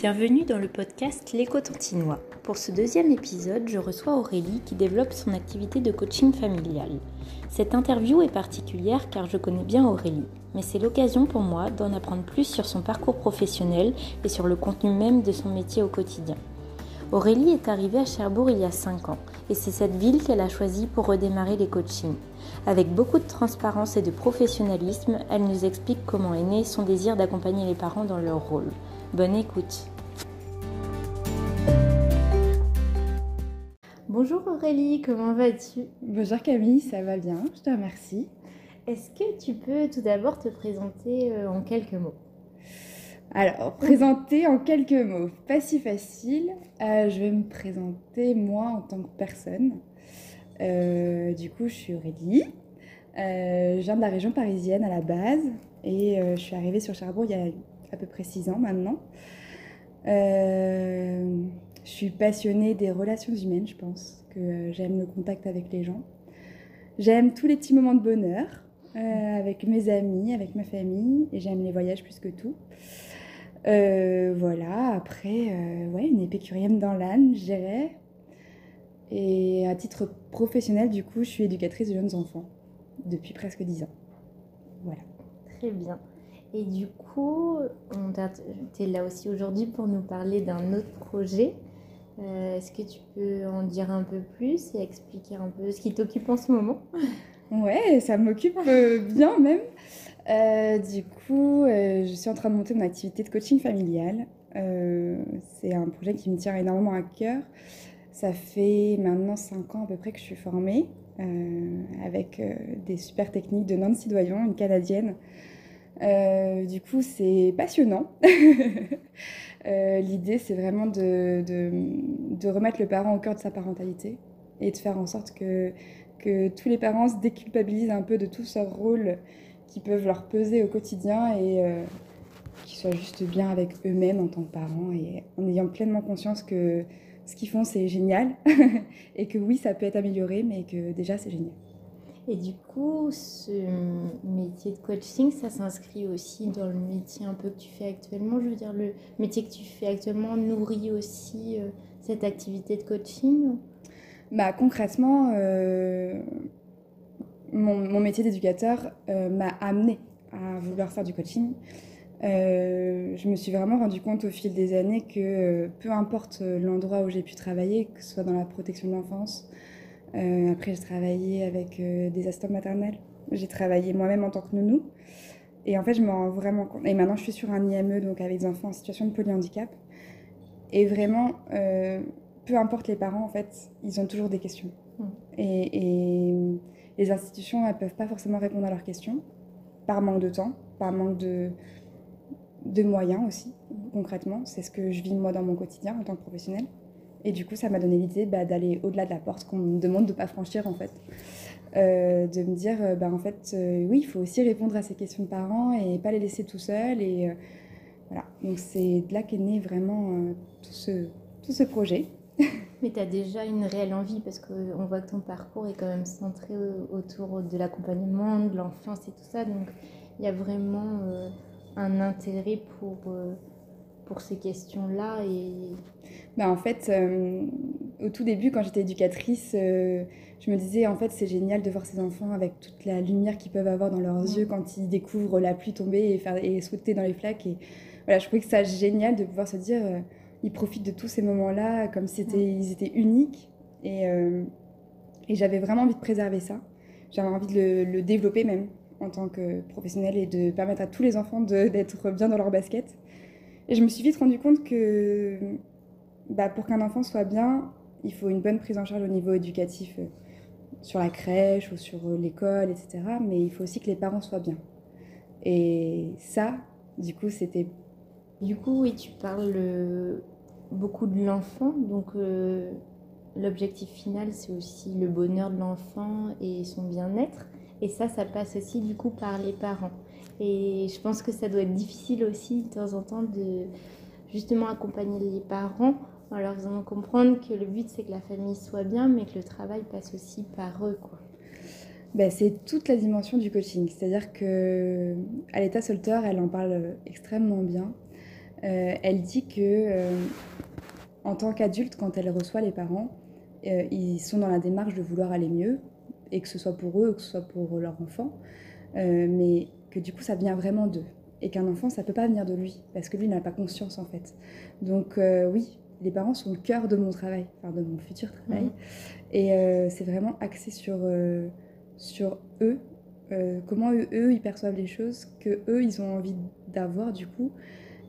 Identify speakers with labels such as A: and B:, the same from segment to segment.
A: Bienvenue dans le podcast L'écho tantinois. Pour ce deuxième épisode, je reçois Aurélie qui développe son activité de coaching familial. Cette interview est particulière car je connais bien Aurélie, mais c'est l'occasion pour moi d'en apprendre plus sur son parcours professionnel et sur le contenu même de son métier au quotidien. Aurélie est arrivée à Cherbourg il y a 5 ans et c'est cette ville qu'elle a choisie pour redémarrer les coachings. Avec beaucoup de transparence et de professionnalisme, elle nous explique comment est né son désir d'accompagner les parents dans leur rôle. Bonne écoute. Bonjour Aurélie, comment vas-tu?
B: Bonjour Camille, ça va bien, je te remercie.
A: Est-ce que tu peux tout d'abord te présenter euh, en quelques mots?
B: Alors, présenter en quelques mots, pas si facile. Euh, je vais me présenter moi en tant que personne. Euh, du coup, je suis Aurélie. je viens de la région parisienne à la base et je suis arrivée sur Cherbourg il y a à peu près six ans maintenant. Euh, je suis passionnée des relations humaines, je pense, que j'aime le contact avec les gens. J'aime tous les petits moments de bonheur euh, avec mes amis, avec ma famille, et j'aime les voyages plus que tout. Euh, voilà, après, ouais, une épicurienne dans l'âne, je dirais. Et à titre professionnel, du coup, je suis éducatrice de jeunes enfants depuis presque dix ans. Voilà.
A: Très bien. Et du coup, tu es là aussi aujourd'hui pour nous parler d'un autre projet. Euh, est-ce que tu peux en dire un peu plus et expliquer un peu ce qui t'occupe en ce moment?
B: Ouais, ça m'occupe euh, bien même. Euh, du coup, je suis en train de monter mon activité de coaching familial. c'est un projet qui me tient énormément à cœur. Ça fait maintenant 5 ans à peu près que je suis formée avec des super techniques de Nancy Doyon, une Canadienne, euh, du coup, c'est passionnant. Euh, l'idée, c'est vraiment de, remettre le parent au cœur de sa parentalité et de faire en sorte que, tous les parents se déculpabilisent un peu de tout ce rôle qui peuvent leur peser au quotidien et euh, qu'ils soient juste bien avec eux-mêmes en tant que parents et en ayant pleinement conscience que ce qu'ils font, c'est génial et que oui, ça peut être amélioré, mais que déjà, c'est génial.
A: Et du coup, ce métier de coaching, ça s'inscrit aussi dans le métier un peu que tu fais actuellement. Je veux dire, le métier que tu fais actuellement nourrit aussi euh, cette activité de coaching
B: bah, Concrètement, euh, mon, métier d'éducateur euh, m'a amené à vouloir faire du coaching. je me suis vraiment rendu compte au fil des années que peu importe l'endroit où j'ai pu travailler, que ce soit dans la protection de l'enfance, euh, après, j'ai travaillé avec euh, des assistants maternels. J'ai travaillé moi-même en tant que nounou. Et en fait, je me rends vraiment compte. Et maintenant, je suis sur un IME, donc avec des enfants en situation de polyhandicap. Et vraiment, euh, peu importe les parents, en fait, ils ont toujours des questions. Mm. Et, les institutions, elles ne peuvent pas forcément répondre à leurs questions, par manque de temps, par manque de, de moyens aussi, concrètement. C'est ce que je vis moi dans mon quotidien en tant que professionnelle. Et du coup, ça m'a donné l'idée bah, d'aller au-delà de la porte qu'on me demande de ne pas franchir, en fait. Euh, de me dire, euh, bah, en fait, euh, oui, il faut aussi répondre à ces questions de parents et pas les laisser tout seuls. Et voilà. Donc, c'est de là qu'est né vraiment tout, ce, tout ce projet.
A: Mais tu as déjà une réelle envie parce qu'on voit que ton parcours est quand même centré autour de l'accompagnement, de l'enfance et tout ça. Donc, il y a vraiment un intérêt pour pour ces questions-là et...
B: Bah en fait, euh, au tout début, quand j'étais éducatrice, euh, je me disais, en fait, c'est génial de voir ces enfants avec toute la lumière qu'ils peuvent avoir dans leurs yeux quand ils découvrent la pluie tomber et, faire, et sauter dans les flaques. Et voilà, je trouvais que ça génial de pouvoir se dire, euh, ils profitent de tous ces moments-là comme si ils étaient uniques. Et, et j'avais vraiment envie de préserver ça. J'avais envie de le, le, développer même en tant que professionnelle et de permettre à tous les enfants d'être bien dans leur basket. Et je me suis vite rendu compte que bah, pour qu'un enfant soit bien, il faut une bonne prise en charge au niveau éducatif, euh, sur la crèche ou sur euh, l'école, etc. Mais il faut aussi que les parents soient bien. Et ça, du coup, c'était...
A: Du coup, oui, tu parles euh, beaucoup de l'enfant, donc l'objectif final, c'est aussi le bonheur de l'enfant et son bien-être. Et ça, ça passe aussi du coup par les parents. Et je pense que ça doit être difficile aussi de temps en temps de justement accompagner les parents en leur faisant comprendre que le but c'est que la famille soit bien, mais que le travail passe aussi par eux. Quoi.
B: Ben, c'est toute la dimension du coaching. C'est-à-dire que Aletta Solter, elle en parle extrêmement bien. elle dit que en tant qu'adulte, quand elle reçoit les parents, ils sont dans la démarche de vouloir aller mieux, et que ce soit pour eux que ce soit pour leur enfant, mais que du coup ça vient vraiment d'eux et qu'un enfant, ça peut pas venir de lui, parce que lui n'a pas conscience en fait. Donc euh, oui, les parents sont le cœur de mon travail, enfin de mon futur travail, mhm. et euh, c'est vraiment axé sur, euh, sur eux, comment eux, eux, ils perçoivent les choses, que eux, ils ont envie d'avoir du coup,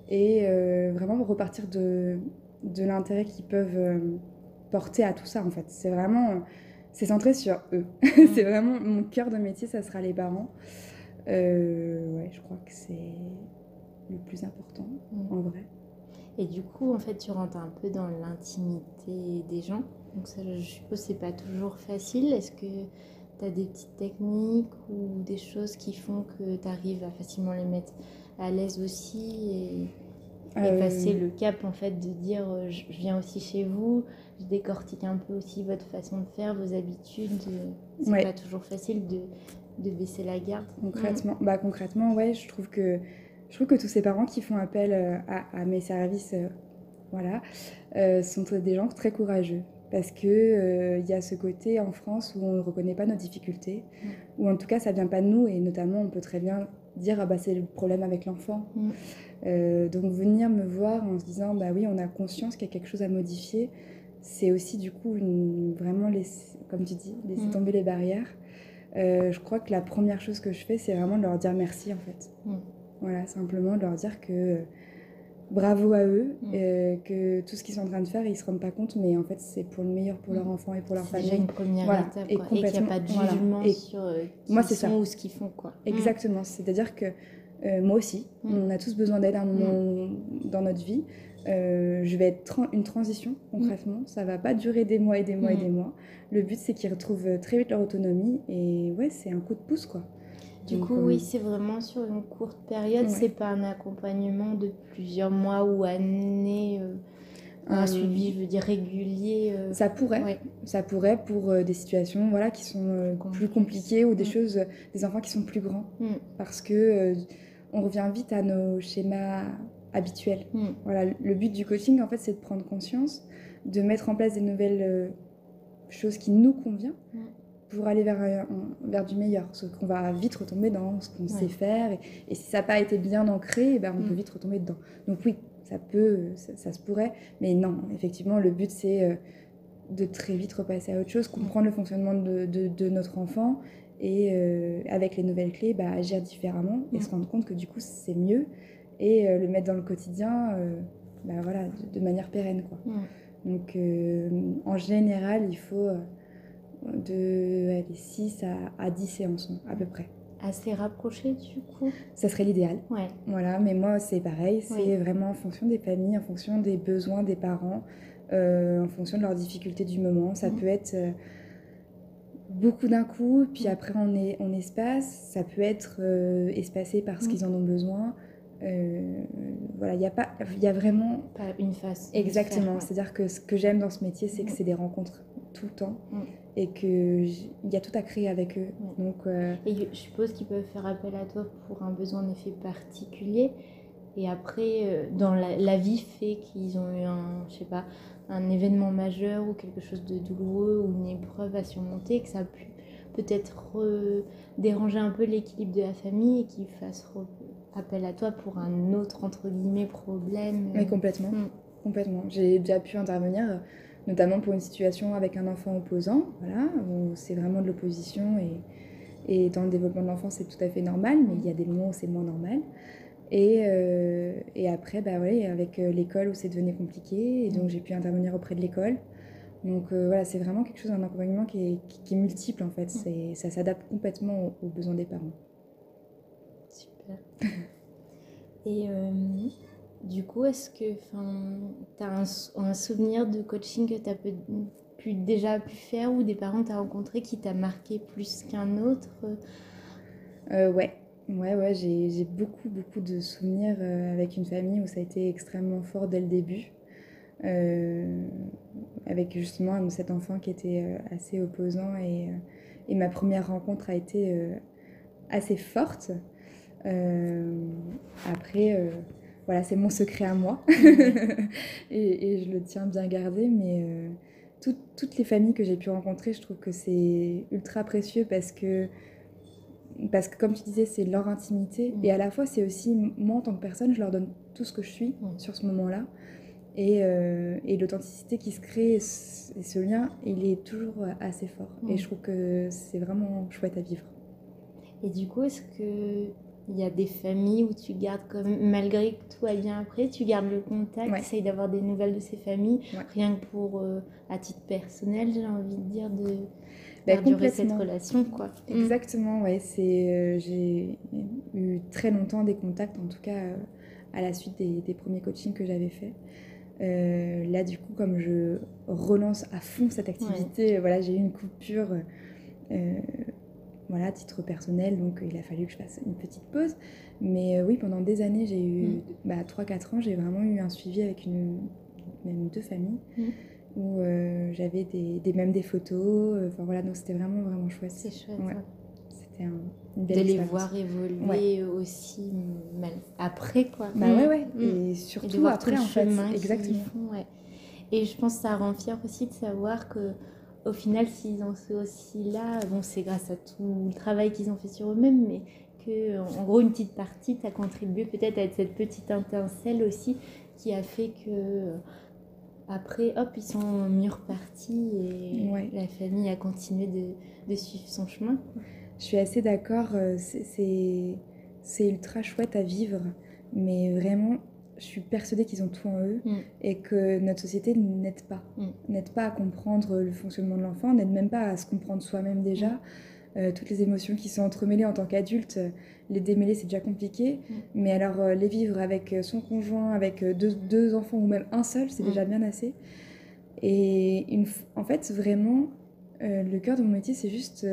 B: et vraiment repartir de, de l'intérêt qu'ils peuvent porter à tout ça en fait. C'est vraiment, c'est centré sur eux. Mhm. c'est vraiment mon cœur de métier, ça sera les parents. Euh, ouais, je crois que c'est le plus important mm. en vrai.
A: Et du coup, en fait, tu rentres un peu dans l'intimité des gens. Donc ça, je suppose, c'est pas toujours facile. Est-ce que tu as des petites techniques ou des choses qui font que tu arrives à facilement les mettre à l'aise aussi et, euh, passer le cap, en fait, de dire euh, je viens aussi chez vous, je décortique un peu aussi votre façon de faire, vos habitudes. C'est pas toujours facile de de baisser la garde
B: Concrètement, bah, concrètement ouais, je trouve, que, je trouve que tous ces parents qui font appel euh, à, mes services euh, voilà, euh, sont des gens très courageux. Parce qu'il il y a ce côté en France où on ne reconnaît pas nos difficultés, ou en tout cas ça vient pas de nous, et notamment on peut très bien dire ah bah c'est le problème avec l'enfant. donc venir me voir en se disant bah oui on a conscience qu'il y a quelque chose à modifier, c'est aussi du coup une, vraiment laisser, comme tu dis, laisser tomber les barrières euh, je crois que la première chose que je fais, c'est vraiment de leur dire merci en fait. Mm. Voilà, simplement de leur dire que euh, bravo à eux, mm. euh, que tout ce qu'ils sont en train de faire, ils se rendent pas compte, mais en fait, c'est pour le meilleur pour leur mm. enfant et pour leur famille.
A: Une première étape, et, qu'il n'y a pas de jugement sur qui moi, sont ou ce qu'ils font. Quoi.
B: Exactement, c'est-à-dire que moi aussi, on a tous besoin d'aide à un moment dans notre vie. Euh, je vais être une transition concrètement. Ça va pas durer des mois et des mois et mm. des mois. Le but c'est qu'ils retrouvent très vite leur autonomie et ouais c'est un coup de pouce quoi.
A: Du coup oui euh, c'est vraiment sur une courte période. C'est pas un accompagnement de plusieurs mois ou années. Euh, un suivi, je veux dire, régulier
B: Ça pourrait, ça pourrait pour des situations voilà, qui sont plus compliquées ou des mm. choses, des enfants qui sont plus grands. Mm. Parce que on revient vite à nos schémas habituel. Hmm. Voilà, le but du coaching, en fait, c'est de prendre conscience, de mettre en place des nouvelles euh, choses qui nous conviennent hmm. pour aller vers, vers du meilleur. Parce qu'on va vite retomber dans ce qu'on sait faire. Et, si ça n'a pas été bien ancré, eh ben, on peut hmm. vite retomber dedans. Donc oui, ça peut, ça, se pourrait. Mais non, effectivement, le but, c'est euh, de très vite repasser à autre chose, comprendre le fonctionnement de, de, notre enfant et euh, avec les nouvelles clés, bah, agir différemment et se rendre compte que du coup, c'est mieux et euh, le mettre dans le quotidien euh, bah, voilà, de, manière pérenne. Quoi. Donc euh, en général, il faut de 6 à, à 10 séances à peu près
A: assez rapproché du coup
B: Ça serait l'idéal.
A: Ouais.
B: Voilà, mais moi c'est pareil, c'est vraiment en fonction des familles, en fonction des besoins des parents, en fonction de leurs difficultés du moment. Ça peut être beaucoup d'un coup, puis après on, est, on espace, ça peut être espacé parce qu'ils en ont besoin. Euh, voilà, il n'y a, pas, y a vraiment.
A: Pas une face.
B: Exactement. C'est-à-dire que ce que j'aime dans ce métier, c'est que mm. c'est des rencontres tout le temps mm. et qu'il y a tout à créer avec eux. Donc,
A: euh, Et je suppose qu'ils peuvent faire appel à toi pour un besoin en effet particulier. Et après, euh, dans la, vie fait qu'ils ont eu un, je sais pas, un événement majeur ou quelque chose de douloureux ou une épreuve à surmonter, que ça a pu peut-être déranger un peu l'équilibre de la famille et qu'ils fassent appel à toi pour un autre, entre guillemets, problème.
B: Oui, complètement. Mm. Complètement. J'ai déjà pu intervenir, euh, notamment pour une situation avec un enfant opposant, voilà, où c'est vraiment de l'opposition et, et dans le développement de l'enfant, c'est tout à fait normal, mais il y a des moments où c'est moins normal. Et, euh, et après, bah ouais, avec euh, l'école où c'est devenu compliqué, et donc j'ai pu intervenir auprès de l'école. Donc voilà, c'est vraiment quelque chose, un accompagnement qui est, qui, est multiple en fait. Mm. Ça s'adapte complètement aux besoins des parents.
A: Et euh, du coup, est-ce que tu as un, souvenir de coaching que tu as pu, déjà pu faire ou des parents que tu as rencontrés qui t'a marqué plus qu'un autre?
B: Euh, Ouais, ouais, ouais j'ai beaucoup, beaucoup de souvenirs euh, avec une famille où ça a été extrêmement fort dès le début. avec justement cet enfant qui était assez opposant et, et, ma première rencontre a été assez forte après, euh, voilà, c'est mon secret à moi. et, et, je le tiens bien gardé. Mais euh, toutes les familles que j'ai pu rencontrer, je trouve que c'est ultra précieux parce que, parce que, comme tu disais, c'est leur intimité. Et à la fois, c'est aussi, moi, en tant que personne, je leur donne tout ce que je suis sur ce moment-là. Et, euh, et l'authenticité qui se crée, et ce lien, il est toujours assez fort. Et je trouve que c'est vraiment chouette à vivre.
A: Et du coup, est-ce que il y a des familles où tu gardes comme malgré que tout aille bien après, tu gardes le contact, tu essayes d'avoir des nouvelles de ces familles, rien que pour euh, à titre personnel, j'ai envie de dire de bah, durer cette relation quoi.
B: Mm. Exactement, ouais, c'est euh, j'ai eu très longtemps des contacts en tout cas euh, à la suite des, premiers coachings que j'avais fait. là du coup comme je relance à fond cette activité, voilà, j'ai eu une coupure voilà, à titre personnel, donc il a fallu que je fasse une petite pause. Mais euh, oui, pendant des années, j'ai eu, mm. bah, 3-4 ans, j'ai vraiment eu un suivi avec une, même deux familles, mm. où euh, j'avais des, des, même des photos. Euh, enfin voilà, donc c'était vraiment, vraiment chouette.
A: C'est chouette.
B: C'était un,
A: une belle De les voir évoluer aussi mal après, quoi.
B: Bah ouais, ouais. Mm. Et surtout après, en fait. Exactement.
A: ouais. Et je pense que ça rend fier aussi de savoir que au final, s'ils en sont aussi là, bon, c'est grâce à tout le travail qu'ils ont fait sur eux-mêmes, mais que, en gros, une petite partie, tu as contribué peut-être à cette petite étincelle aussi qui a fait que, après, hop, ils sont mieux repartis et la famille a continué de, suivre son chemin.
B: Je suis assez d'accord, euh, c'est ultra chouette à vivre, mais vraiment, je suis persuadée qu'ils ont tout en eux mm. et que notre société n'aide pas. Mm. N'aide pas à comprendre le fonctionnement de l'enfant, n'aide même pas à se comprendre soi-même déjà. Mm. Euh, toutes les émotions qui sont entremêlées en tant qu'adulte, les démêler c'est déjà compliqué. Mais alors euh, les vivre avec son conjoint, avec euh, deux, enfants ou même un seul, c'est déjà bien assez. Et une, en fait, vraiment, le cœur de mon métier, c'est juste,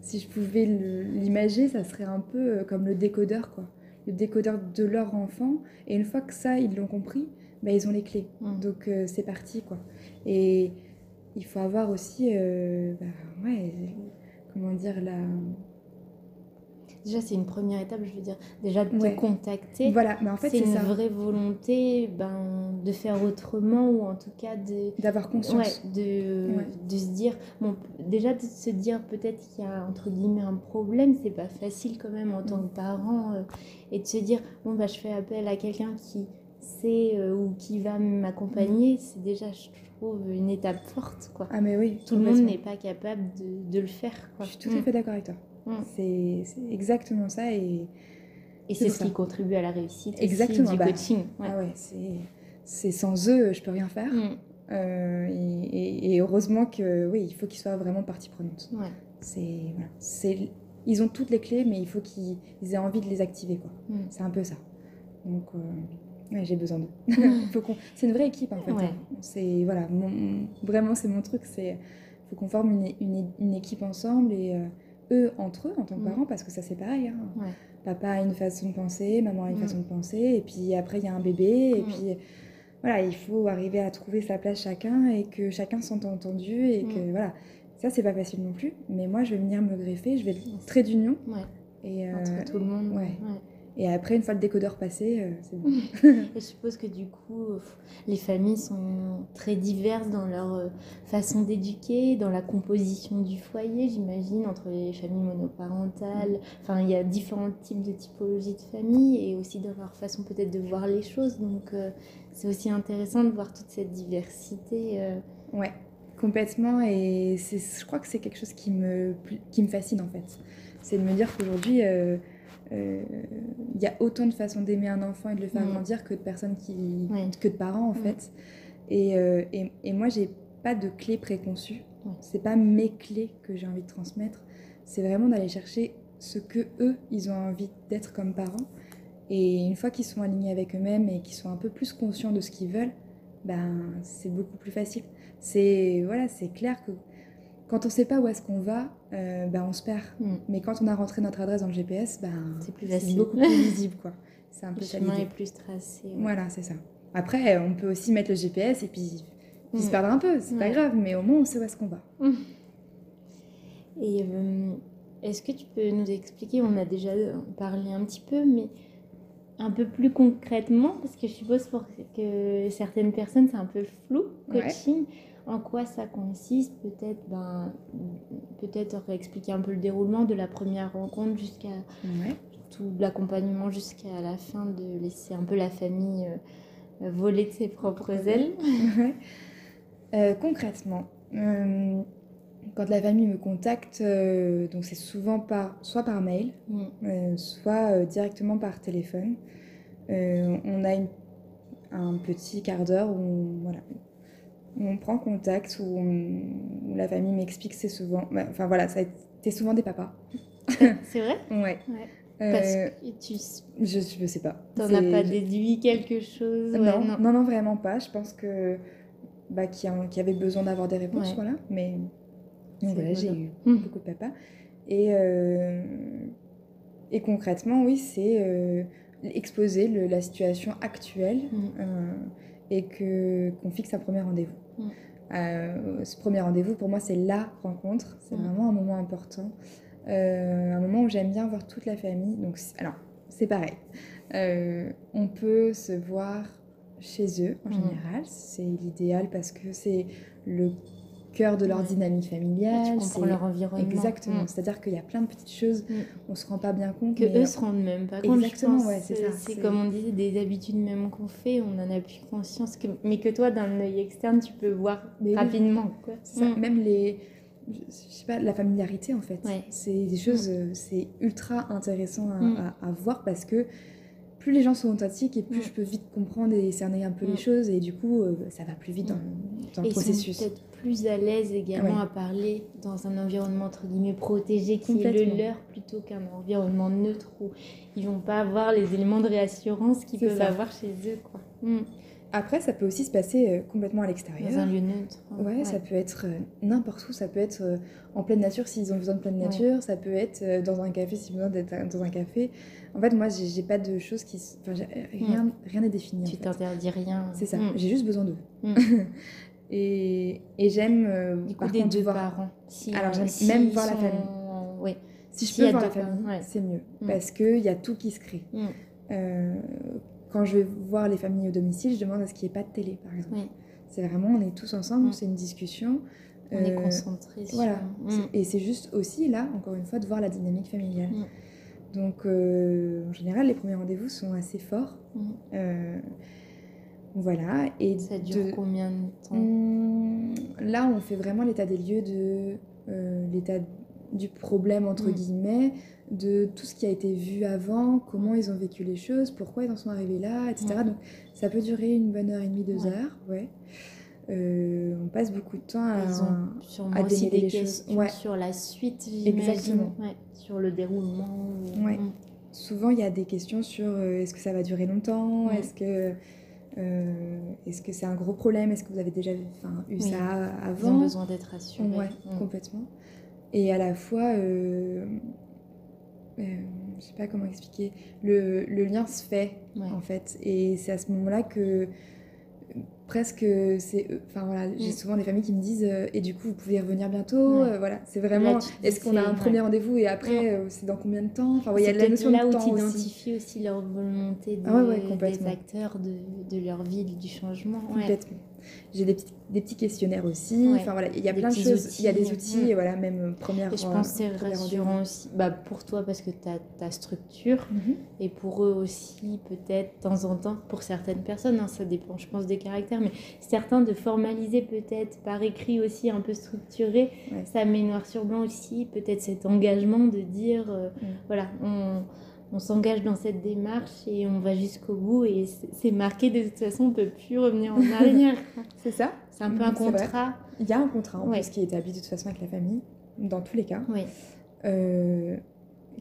B: si je pouvais l'imager, ça serait un peu comme le décodeur, quoi le décodeur de leur enfant. Et une fois que ça, ils l'ont compris, bah, ils ont les clés. Mm. Donc euh, c'est parti, quoi. Et il faut avoir aussi, euh, bah, ouais, comment dire, la
A: déjà c'est une première étape, je veux dire, déjà de te contacter.
B: Voilà, mais en fait
A: c'est une vraie volonté ben, de faire autrement ou en tout cas de
B: d'avoir conscience,
A: de, de se dire bon déjà de se dire peut-être qu'il y a entre guillemets un problème, c'est pas facile quand même en tant que parent euh, et de se dire bon bah je fais appel à quelqu'un qui sait euh, ou qui va m'accompagner, mm. c'est déjà je trouve une étape forte quoi.
B: Ah mais oui,
A: tout le monde n'est pas capable de, de, le faire quoi.
B: Je suis tout à mm. fait d'accord avec toi. Mm. C'est exactement ça. Et,
A: et c'est ce qui contribue à la réussite exactement, du bah, coaching.
B: Ah ouais, c'est sans eux, je peux rien faire. Mm. Euh, et, heureusement que oui, il faut qu'ils soient vraiment partie prenante. Ouais. C'est voilà, ils ont toutes les clés, mais il faut qu'ils aient envie de les activer quoi. Mm. C'est un peu ça. Donc euh, j'ai besoin d'eux. c'est une vraie équipe en fait. Hein. C'est voilà, vraiment c'est mon truc. C'est faut qu'on forme une, une, une, équipe ensemble et euh, eux entre eux en tant que mm. parents, parce que ça c'est pareil. Hein. Papa a une façon de penser, maman a une mm. façon de penser, et puis après il y a un bébé, et mm. puis voilà, il faut arriver à trouver sa place chacun et que chacun s'entend entendu et que voilà, ça c'est pas facile non plus. Mais moi je vais venir me greffer, je vais être trait d'union.
A: Et Entre tout le monde.
B: Ouais. Et après, une fois le décodeur passé, euh, c'est bon.
A: je suppose que du coup, les familles sont très diverses dans leur euh, façon d'éduquer, dans la composition du foyer, j'imagine, entre les familles monoparentales. Enfin, il y a différents types de typologies de familles et aussi dans leur façon peut-être de voir les choses. Donc, euh, c'est aussi intéressant de voir toute cette diversité.
B: Ouais, complètement. Et je crois que c'est quelque chose qui me, qui me fascine en fait. C'est de me dire qu'aujourd'hui il euh, y a autant de façons d'aimer un enfant et de le faire mm. grandir que de personnes qui que de parents en mm. fait. Et, euh, et, et, moi j'ai pas de clés préconçues c'est pas mes clés que j'ai envie de transmettre. C'est vraiment d'aller chercher ce que eux ils ont envie d'être comme parents. Et une fois qu'ils sont alignés avec eux-mêmes et qu'ils sont un peu plus conscients de ce qu'ils veulent ben c'est beaucoup plus facile. C'est voilà c'est clair que quand on ne sait pas où est-ce qu'on va, euh, ben on se perd. Mm. Mais quand on a rentré notre adresse dans le GPS, ben,
A: c'est plus facile.
B: beaucoup plus visible. Quoi.
A: C'est un peu le chemin est plus tracé.
B: Voilà, c'est ça. Après, on peut aussi mettre le GPS et puis, se mm. perdre un peu. C'est pas grave, mais au moins on sait où est-ce qu'on va. Mm.
A: Et euh, est-ce que tu peux nous expliquer, on a déjà parlé un petit peu, mais un peu plus concrètement, parce que je suppose pour que certaines personnes, c'est un peu flou, coaching. En quoi ça consiste Peut-être ben, peut-être expliquer un peu le déroulement de la première rencontre jusqu'à tout l'accompagnement jusqu'à la fin, de laisser un peu la famille euh, voler de ses propres ailes.
B: Euh, concrètement, euh, quand la famille me contacte, donc c'est souvent par, soit par mail, mm. soit directement par téléphone. on a un petit quart d'heure où, voilà, on prend contact, où, la famille m'explique, c'est souvent... Bah, enfin voilà, ça a été souvent des papas.
A: C'est vrai?
B: Ouais.
A: Parce euh, que tu...
B: Je, je sais pas.
A: T'en as pas déduit quelque chose?
B: Non, non, non, vraiment pas. Je pense que bah, qu'il y, avait besoin d'avoir des réponses, voilà. Mais voilà, j'ai eu hum. beaucoup de papas. Et, euh, et concrètement, oui, c'est euh, exposer la situation actuelle hum. Et que qu'on fixe un premier rendez-vous. Hum. ce premier rendez-vous, pour moi, c'est la rencontre. C'est vraiment un moment important. Euh, un moment où j'aime bien voir toute la famille. Donc, alors, c'est pareil. Euh, on peut se voir chez eux en mmh. général. C'est l'idéal parce que c'est le cœur de leur dynamique familiale.
A: C'est leur environnement.
B: Exactement. Mmh. C'est-à-dire qu'il y a plein de petites choses, mmh. on se rend pas bien compte.
A: Que eux se rendent même pas compte. Exactement, ouais, c'est ça. C'est comme on disait, des habitudes même qu'on fait, on en a plus conscience. Que... Mais que toi, d'un œil externe, tu peux voir rapidement. Quoi.
B: Même les je sais pas, la familiarité en fait. C'est des choses, euh, c'est ultra intéressant mm. à, voir parce que plus les gens sont authentiques et plus mm. je peux vite comprendre et cerner un peu les mm. choses et du coup euh, ça va plus vite dans, dans le processus.
A: Ils sont peut-être plus à l'aise également à parler dans un environnement entre guillemets protégé qui est le leur plutôt qu'un environnement neutre où ils vont pas avoir les éléments de réassurance qu'ils peuvent avoir chez eux quoi.
B: Après, ça peut aussi se passer euh, complètement à l'extérieur.
A: Dans un lieu neutre.
B: Ouais, ça peut être euh, n'importe où. Ça peut être euh, en pleine nature s'ils ont besoin de pleine nature. Ça peut être dans un café s'ils ont besoin d'être dans un café. En fait, moi, j'ai pas de choses qui. Enfin, rien hmm. rien n'est défini.
A: Tu t'interdis rien.
B: C'est ça. Hmm. J'ai juste besoin d'eux. Et, et j'aime.
A: du coup, des deux voir... parents.
B: Alors, j'aime même voir la famille. Oui. Si je peux voir la famille, c'est mieux. Parce qu'il y a tout qui se crée. Euh, quand je vais voir les familles au domicile, je demande à ce qu'il n'y ait pas de télé, par exemple. C'est vraiment, on est tous ensemble, mm. c'est une discussion.
A: On est euh, concentrés
B: Voilà. Mm. Et c'est juste aussi, là, encore une fois, de voir la dynamique familiale. Mm. Donc, euh, en général, les premiers rendez-vous sont assez forts. Euh, voilà. Et
A: Ça dure combien de temps?
B: Hum, Là, on fait vraiment l'état des lieux de l'état du problème, entre guillemets, de tout ce qui a été vu avant, comment ils ont vécu les choses, pourquoi ils en sont arrivés là, etc. Donc ça peut durer une bonne heure et demie, deux heures, ouais. Euh, on passe beaucoup de temps à,
A: ils ont sûrement aussi des questions sur la suite, Exactement. Ouais, sur le déroulement.
B: Ouais. Mm. Souvent, il y a des questions sur euh, est-ce que ça va durer longtemps, est-ce que euh, est-ce que c'est un gros problème, est-ce que vous avez déjà eu ça avant?
A: Ils ont besoin d'être rassurés.
B: Ouais, mm. complètement. Et à la fois, euh, je sais pas comment expliquer, le, le lien se fait en fait. Et c'est à ce moment-là que presque c'est enfin voilà j'ai mm. souvent des familles qui me disent euh, et du coup vous pouvez revenir bientôt euh, voilà c'est vraiment est-ce qu'on a un premier rendez-vous et après c'est dans combien de temps? Enfin
A: il y a la notion là de où tu identifies aussi. leur volonté ah des acteurs de, de, leur vie du changement
B: complètement j'ai des petits, des petits questionnaires aussi. Enfin voilà, il y a plein de choses. il y a des outils, voilà, même euh, première.
A: Et je pense que c'est rassurant aussi bah, pour toi parce que tu as ta structure mhm. et pour eux aussi, peut-être, de temps en temps, pour certaines personnes, hein, ça dépend, je pense, des caractères, mais certains de formaliser peut-être par écrit aussi un peu structuré, ça met noir sur blanc aussi, peut-être cet engagement de dire, euh, voilà, on on s'engage dans cette démarche et on va jusqu'au bout. Et c'est marqué de toute façon on peut plus revenir en arrière.
B: C'est ça.
A: C'est un peu un contrat.
B: Il y a un contrat en plus qui est établi de toute façon avec la famille dans tous les cas.
A: Oui.
B: Euh,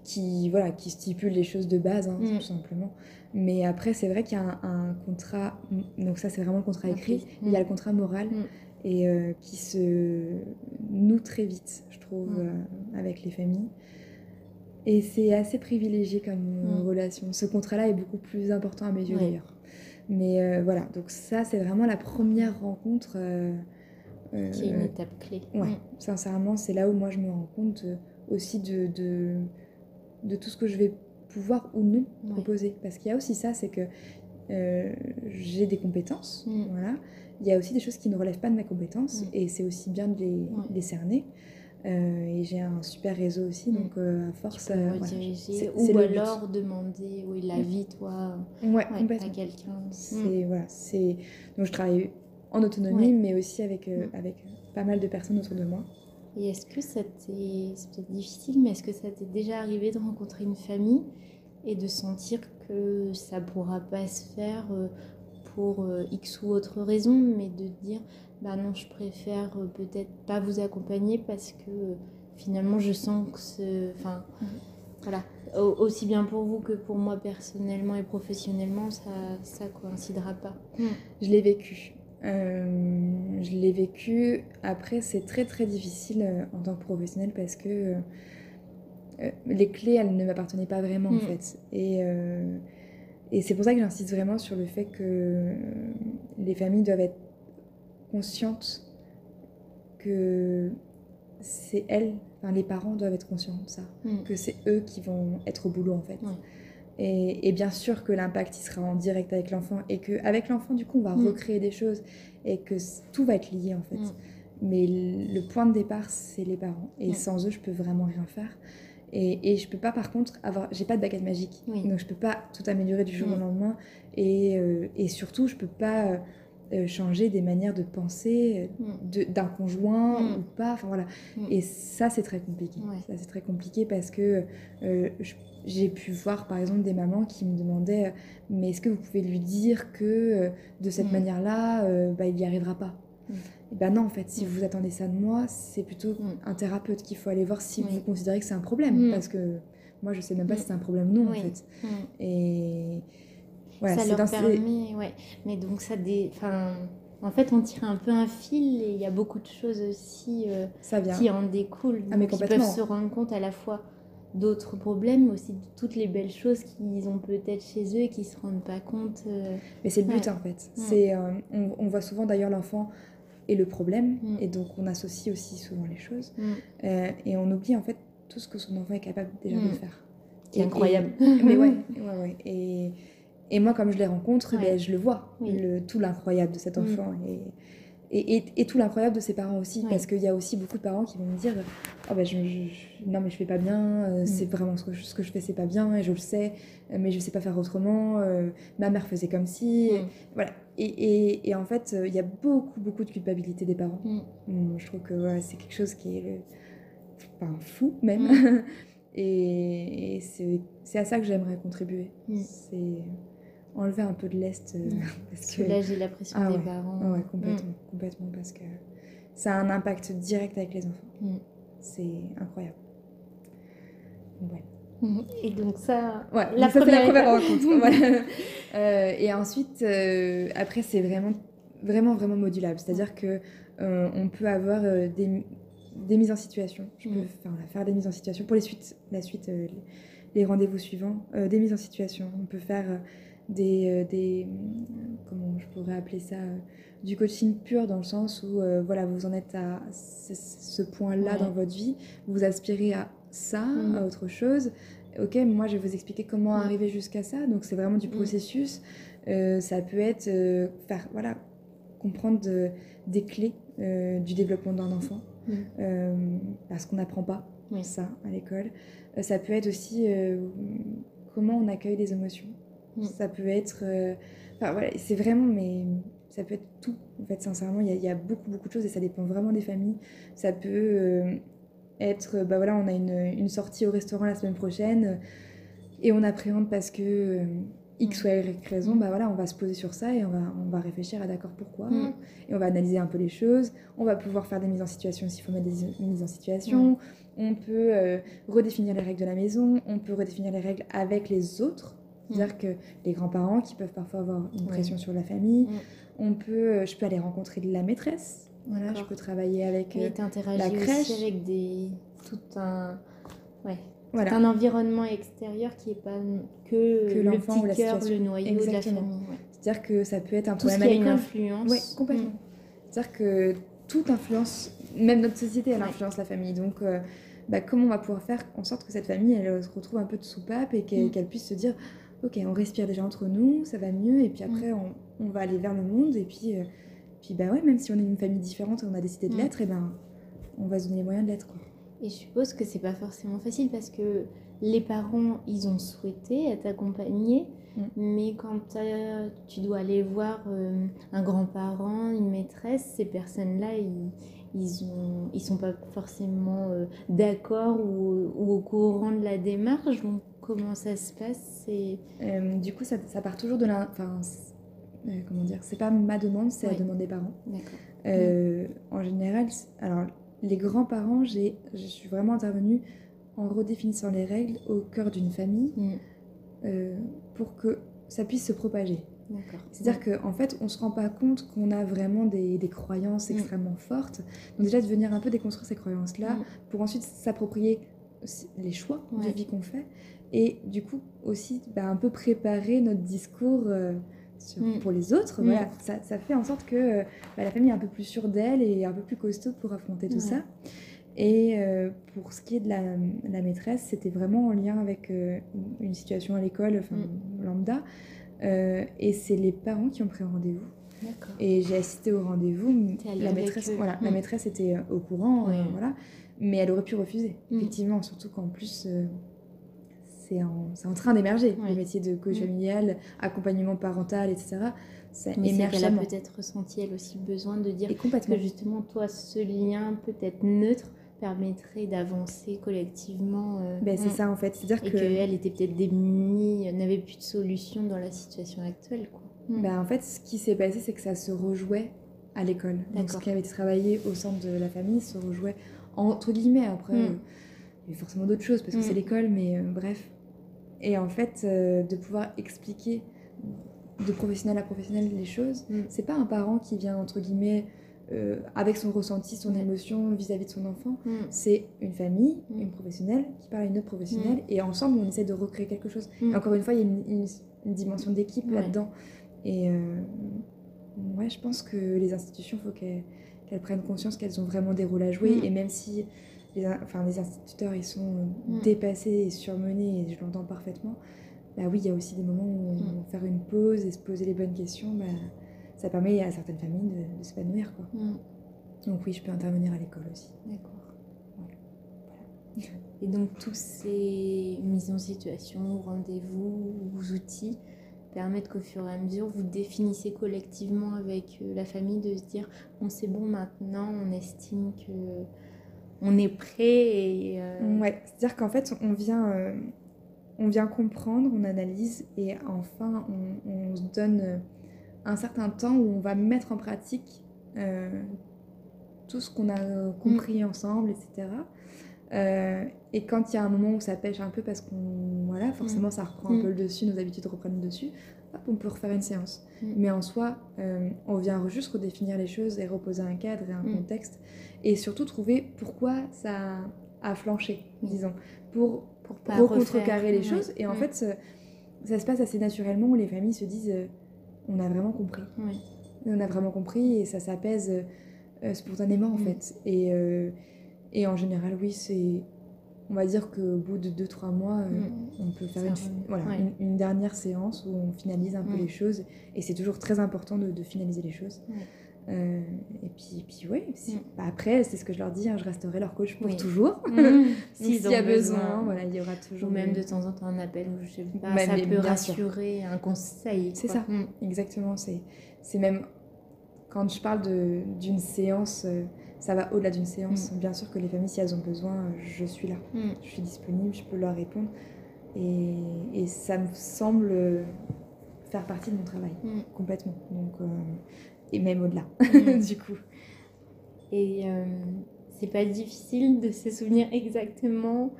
B: qui voilà qui stipule les choses de base hein, mm. tout simplement. Mais après c'est vrai qu'il y a un, contrat donc ça c'est vraiment le contrat écrit. Il y a le contrat moral mm. et euh, qui se noue très vite je trouve mm. euh, avec les familles et c'est assez privilégié comme mm. relation. Ce contrat-là est beaucoup plus important à mes yeux d'ailleurs. Mais euh, voilà, donc ça, c'est vraiment la première rencontre. Euh,
A: euh, qui est une étape clé.
B: Ouais, mm. sincèrement, c'est là où moi je me rends compte aussi de, de, de, tout ce que je vais pouvoir ou non proposer. Parce qu'il y a aussi ça, c'est que euh, j'ai des compétences,
A: Mm.
B: voilà. Il y a aussi des choses qui ne relèvent pas de mes compétences,
A: Mm.
B: et c'est aussi bien de les, les cerner. Euh, et j'ai un super réseau aussi,
A: Mm.
B: donc euh, à force... Euh,
A: rediriger
B: c'est-
A: ou alors demander oui, l'avis, toi,
B: Ouais,
A: ouais, à quelqu'un.
B: C'est voilà, c'est donc je travaille en autonomie,
A: Ouais.
B: mais aussi avec
A: Mm.
B: avec pas mal de personnes autour de moi.
A: Et est-ce que ça t'est, c'est peut-être difficile, mais est-ce que ça t'est déjà arrivé de rencontrer une famille et de sentir que ça pourra pas se faire pour euh, X ou autre raison, mais de dire, bah non, je préfère euh, peut-être pas vous accompagner parce que euh, finalement je sens que ce, enfin,
B: Mhm.
A: voilà, Au- aussi bien pour vous que pour moi personnellement et professionnellement, ça, ça coïncidera pas.
B: Je l'ai vécu. Euh, je l'ai vécu. Après, c'est très très difficile en tant que professionnel parce que euh, les clés, elles ne m'appartenaient pas vraiment en
A: Mm.
B: fait. Et, euh, et c'est pour ça que j'insiste vraiment sur le fait que les familles doivent être conscientes que c'est elles, enfin les parents doivent être conscients de ça,
A: Mm.
B: que c'est eux qui vont être au boulot en fait. Et, et bien sûr que l'impact il sera en direct avec l'enfant et qu'avec l'enfant du coup on va
A: Mm.
B: recréer des choses et que tout va être lié en fait.
A: Mm.
B: Mais le point de départ c'est les parents et sans eux je peux vraiment rien faire. Et, et je peux pas par contre avoir, j'ai pas de baguette magique,
A: Oui.
B: donc je peux pas tout améliorer du jour au lendemain et, euh, et surtout je peux pas euh, euh, changer des manières de penser euh,
A: Mm.
B: d'un conjoint
A: Mm.
B: ou pas. Enfin voilà.
A: Mm.
B: Et ça, c'est très compliqué.
A: Ouais.
B: Ça, c'est très compliqué parce que j'ai pu voir, par exemple, des mamans qui me demandaient Mais est-ce que vous pouvez lui dire que de cette manière-là, bah, il n'y arrivera pas? Et ben non, en fait, si vous attendez ça de moi, c'est plutôt
A: Mm.
B: un thérapeute qu'il faut aller voir si
A: Oui.
B: vous considérez que c'est un problème.
A: Mm.
B: Parce que moi, je sais même pas
A: Mm.
B: si c'est un problème ou non,
A: Oui.
B: en fait. Et voilà,
A: ça
B: c'est
A: leur
B: ces-
A: permet, ouais. Mais donc ça dé... enfin, en fait, on tire un peu un fil et il y a beaucoup de choses aussi euh,
B: ça
A: qui en découlent.
B: Ah, mais complètement.
A: peuvent se rendre compte à la fois d'autres problèmes, mais aussi de toutes les belles choses qu'ils ont peut-être chez eux et qui se rendent pas compte. euh,
B: Mais c'est le but
A: Ouais.
B: en fait. C'est, euh, on, on voit souvent d'ailleurs l'enfant et le problème,
A: Mm.
B: et donc on associe aussi souvent les choses.
A: mm,
B: Euh, et on oublie en fait tout ce que son enfant est capable déjà de
A: Mm.
B: faire.
A: qui est incroyable.
B: et- mais ouais, ouais, ouais. Et, et moi, comme je les rencontre,
A: Ouais.
B: ben, je le vois,
A: Oui.
B: le, tout l'incroyable de cet enfant. Et, et, et, et tout l'incroyable de ses parents aussi,
A: Ouais.
B: parce qu'il y a aussi beaucoup de parents qui vont me dire oh, ben, je, Non, mais je fais pas bien, euh,
A: Mm.
B: c'est vraiment ce que, je, ce que je fais, c'est pas bien, et je le sais, mais je sais pas faire autrement. euh, ma mère faisait comme si.
A: Mm.
B: Voilà. Et, et, et en fait, euh, il y a beaucoup, beaucoup de culpabilité des parents.
A: Mm.
B: Je trouve que c'est quelque chose qui est euh, enfin, fou même. Et et c'est à ça que j'aimerais contribuer. C'est enlever un peu de lest. euh,
A: Mm.
B: parce que,
A: Soulager la pression
B: Ah
A: des
B: ouais.
A: parents.
B: Ah ouais, complètement, complètement, parce que ça a un impact direct avec les enfants.
A: Mm.
B: C'est incroyable. Ouais.
A: Mm. Et donc ça,
B: Ouais,
A: La
B: donc ça, c'est la
A: première
B: rencontre. voilà. Euh, et ensuite, euh, après, c'est vraiment, vraiment, vraiment modulable. C'est-à-dire que euh, on peut avoir des, des mises en situation. Je peux
A: Mm.
B: faire, des mises en situation pour les suites, la suite, les, rendez-vous suivants, des mises en situation. On peut faire des, euh, des, comment je pourrais appeler ça, euh, du coaching pur dans le sens où euh, voilà, vous en êtes à ce, ce point-là
A: Ouais.
B: dans votre vie, vous aspirez à ça,
A: Mm.
B: à autre chose. Ok, moi je vais vous expliquer comment
A: Mm.
B: arriver jusqu'à ça. Donc c'est vraiment du
A: Mm.
B: processus. Euh, ça peut être euh, faire, voilà, comprendre de- des clés euh, du développement d'un enfant. Euh, parce qu'on n'apprend pas ça à l'école. Euh, ça peut être aussi euh, comment on accueille les émotions.
A: Mm.
B: Ça peut être. euh, Enfin voilà, c'est vraiment, mais ça peut être tout. En fait, sincèrement, il y, a- il y a beaucoup, beaucoup de choses et ça dépend vraiment des familles. Ça peut euh, être, bah voilà, on a une, une sortie au restaurant la semaine prochaine euh, et on appréhende parce que euh, X ou Y raison,
A: Mm.
B: bah voilà, on va se poser sur ça et on va, on va réfléchir à d'accord pourquoi.
A: Mm.
B: Et on va analyser un peu les choses. On va pouvoir faire des mises en situation s'il faut mettre des mises en situation. On peut euh, redéfinir les règles de la maison. On peut redéfinir les règles avec les autres. C'est-à-dire que les grands-parents qui peuvent parfois avoir une pression sur la famille.
A: Mm.
B: On peut, euh, je peux aller rencontrer la maîtresse. Voilà, je peux travailler avec. euh, la crèche.
A: aussi avec des tout un ouais
B: voilà.
A: tout un environnement extérieur qui est pas que,
B: Que
A: le
B: l'enfant ou la
A: cœur,
B: situation.
A: le noyau de la
B: Exactement.
A: famille. ouais.
B: C'est-à-dire que ça peut être un
A: Tout ce
B: problème
A: qui a une influence.
B: Oui, complètement. C'est-à-dire que tout influence, même notre société, elle
A: Ouais.
B: influence la famille. Donc, euh, bah, comment on va pouvoir faire en sorte que cette famille, elle se retrouve un peu de soupape et qu'elle
A: Mm.
B: qu'elle puisse se dire, ok, on respire déjà entre nous, ça va mieux, et puis
A: Mm.
B: après, on, on va aller vers le monde, et puis, euh, puis bah ouais, même si on est une famille différente et on a décidé de
A: Mm.
B: l'être, et ben, on va se donner les moyens de l'être, quoi.
A: Et je suppose que c'est pas forcément facile parce que les parents, ils ont souhaité être accompagnés,
B: Mm.
A: mais quand tu dois aller voir euh, un grand-parent, une maîtresse, ces personnes-là, ils, ils, ont, ils sont pas forcément euh, d'accord ou, ou au courant de la démarche. Donc, comment ça se passe.
B: Euh, du coup, ça, ça part toujours de la... Enfin, euh, comment dire C'est pas ma demande, c'est
A: Oui.
B: la demande des parents.
A: D'accord.
B: Euh, En général, alors les grands-parents, je suis vraiment intervenue en redéfinissant les règles au cœur d'une famille
A: Mm.
B: euh, pour que ça puisse se propager. C'est-à-dire qu'en fait, on se rend pas compte qu'on a vraiment des, des croyances
A: Mm.
B: extrêmement fortes. Donc déjà, de venir un peu déconstruire ces croyances-là
A: Mm.
B: pour ensuite s'approprier les choix de
A: Ouais.
B: vie qu'on fait et du coup aussi bah, un peu préparer notre discours euh, sur-
A: Mm.
B: pour les autres.
A: Mm.
B: Voilà, ça, ça fait en sorte que euh, bah, la famille est un peu plus sûre d'elle et un peu plus costaud pour affronter tout
A: Ouais.
B: ça. Et euh, pour ce qui est de la, la maîtresse, c'était vraiment en lien avec euh, une situation à l'école, enfin lambda. Euh, et c'est les parents qui ont pris rendez-vous. Et j'ai assisté au rendez-vous. La maîtresse, voilà, la
A: Mm.
B: maîtresse était au courant,
A: Ouais.
B: voilà, mais elle aurait pu refuser,
A: Mm.
B: effectivement, surtout qu'en plus, c'est en, en train d'émerger,
A: Ouais.
B: le métier de coach
A: Mm.
B: familial, accompagnement parental, etc. Ça
A: Mais
B: émerge
A: qu'elle a peut-être ressenti elle aussi besoin de dire
B: complètement.
A: que justement toi ce lien peut-être neutre permettrait d'avancer collectivement euh,
B: Ben, c'est
A: mm.
B: ça en fait, c'est-à-dire que,
A: qu'elle était peut-être démunie n'avait plus de solution dans la situation actuelle quoi Mm.
B: ben, en fait, ce qui s'est passé, c'est que ça se rejouait à l'école. Donc ce qui avait été travaillé au centre de la famille se rejouait entre guillemets. Après,
A: Mm.
B: euh, il y a forcément d'autres choses parce que
A: Mm.
B: c'est l'école, mais euh, bref. Et en fait, euh, de pouvoir expliquer de professionnel à professionnel les choses,
A: Mm.
B: c'est pas un parent qui vient entre guillemets euh, avec son ressenti, son
A: Ouais.
B: émotion vis-à-vis de son enfant.
A: Mm.
B: C'est une famille,
A: Mm.
B: une professionnelle qui parle à une autre professionnelle et ensemble on essaie de recréer quelque chose.
A: Mm.
B: Et encore une fois, il y a une, une- une dimension d'équipe là-dedans. Et euh, ouais, je pense que les institutions, il faut qu'elles qu'elles prennent conscience qu'elles ont vraiment des rôles à jouer.
A: Mm.
B: Et même si les, in- enfin, les instituteurs ils sont euh,
A: Mm.
B: dépassés et surmenés, et je l'entends parfaitement, bah oui, il y a aussi des moments où
A: Mm.
B: faire une pause et se poser les bonnes questions, bah, ça permet à certaines familles de, de s'épanouir. quoi.
A: Mm.
B: Donc oui, je peux intervenir à l'école aussi.
A: D'accord. Et donc tous ces mises en situation, rendez-vous, ou outils permettent qu'au fur et à mesure vous définissez collectivement avec euh, la famille de se dire bon c'est bon maintenant on estime que on est prêt et euh,
B: Ouais, c'est-à-dire qu'en fait, on vient, euh, on vient comprendre, on analyse et enfin, on, on se donne euh, un certain temps où on va mettre en pratique euh, tout ce qu'on a compris ensemble, etc. Et quand il y a un moment où ça pêche un peu parce qu'on voilà forcément ça reprend un
A: Mm.
B: peu le dessus nos habitudes reprennent le dessus hop, on peut refaire une séance. Mais en soi euh, on vient juste redéfinir les choses et reposer un cadre et un contexte. Et surtout trouver pourquoi ça a flanché disons. Pour
A: pour
B: recontrecarrer les choses. Et en fait ça, ça se passe assez naturellement où les familles se disent euh, on a vraiment compris. On a vraiment compris et ça s'apaise euh, spontanément en fait. Et, et en général, oui, c'est. On va dire qu'au bout de 2-3 mois, euh,
A: Mm.
B: on peut faire une, voilà,
A: Ouais.
B: une, une dernière séance où on finalise un peu
A: Mm.
B: les choses. Et c'est toujours très important de, de finaliser les choses.
A: Ouais.
B: Euh, et puis, puis ouais, si-
A: Mm.
B: bah après, c'est ce que je leur dis, hein, je resterai leur coach pour
A: Oui.
B: toujours.
A: Mm.
B: S'il y a besoin, voilà, il y aura toujours.
A: ou même de temps en temps un appel ou je sais pas
B: Bah,
A: ça peut
B: sûr.
A: rassurer un conseil
B: C'est ça.
A: Mm.
B: Exactement, c'est même quand je parle d'une séance, euh, ça va au-delà d'une séance. Bien sûr que les familles, si elles ont besoin, je suis là.
A: Mm.
B: Je suis disponible, je peux leur répondre. Et, et ça me semble faire partie de mon travail,
A: Mm.
B: complètement. Donc, euh, et même au-delà,
A: Mm.
B: du coup.
A: Et euh, c'est pas difficile de se souvenir exactement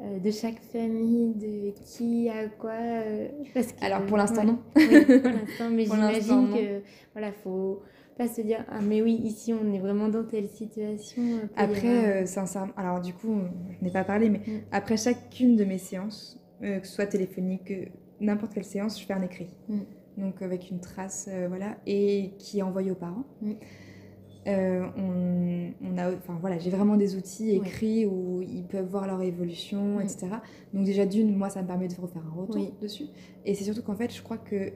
A: euh, de chaque famille, de qui a quoi. euh, parce que,
B: Alors, pour l'instant,
A: ouais.
B: non.
A: Oui, pour l'instant, mais j'imagine que voilà, faut pas se dire ah mais oui ici on est vraiment dans telle situation. euh,
B: Après,
A: avoir-
B: euh, sincèrement, alors du coup, je n'ai pas parlé, mais
A: Mm.
B: après chacune de mes séances, euh, que ce soit téléphonique, euh, n'importe quelle séance, je fais un écrit.
A: Mm.
B: Donc avec une trace, euh, voilà, et qui est envoyé aux parents.
A: Mm.
B: Euh, on, a, enfin voilà, j'ai vraiment des outils écrits où ils peuvent voir leur évolution, etc. Donc déjà d'une, moi, ça me permet de refaire un retour dessus. Et c'est surtout qu'en fait, je crois que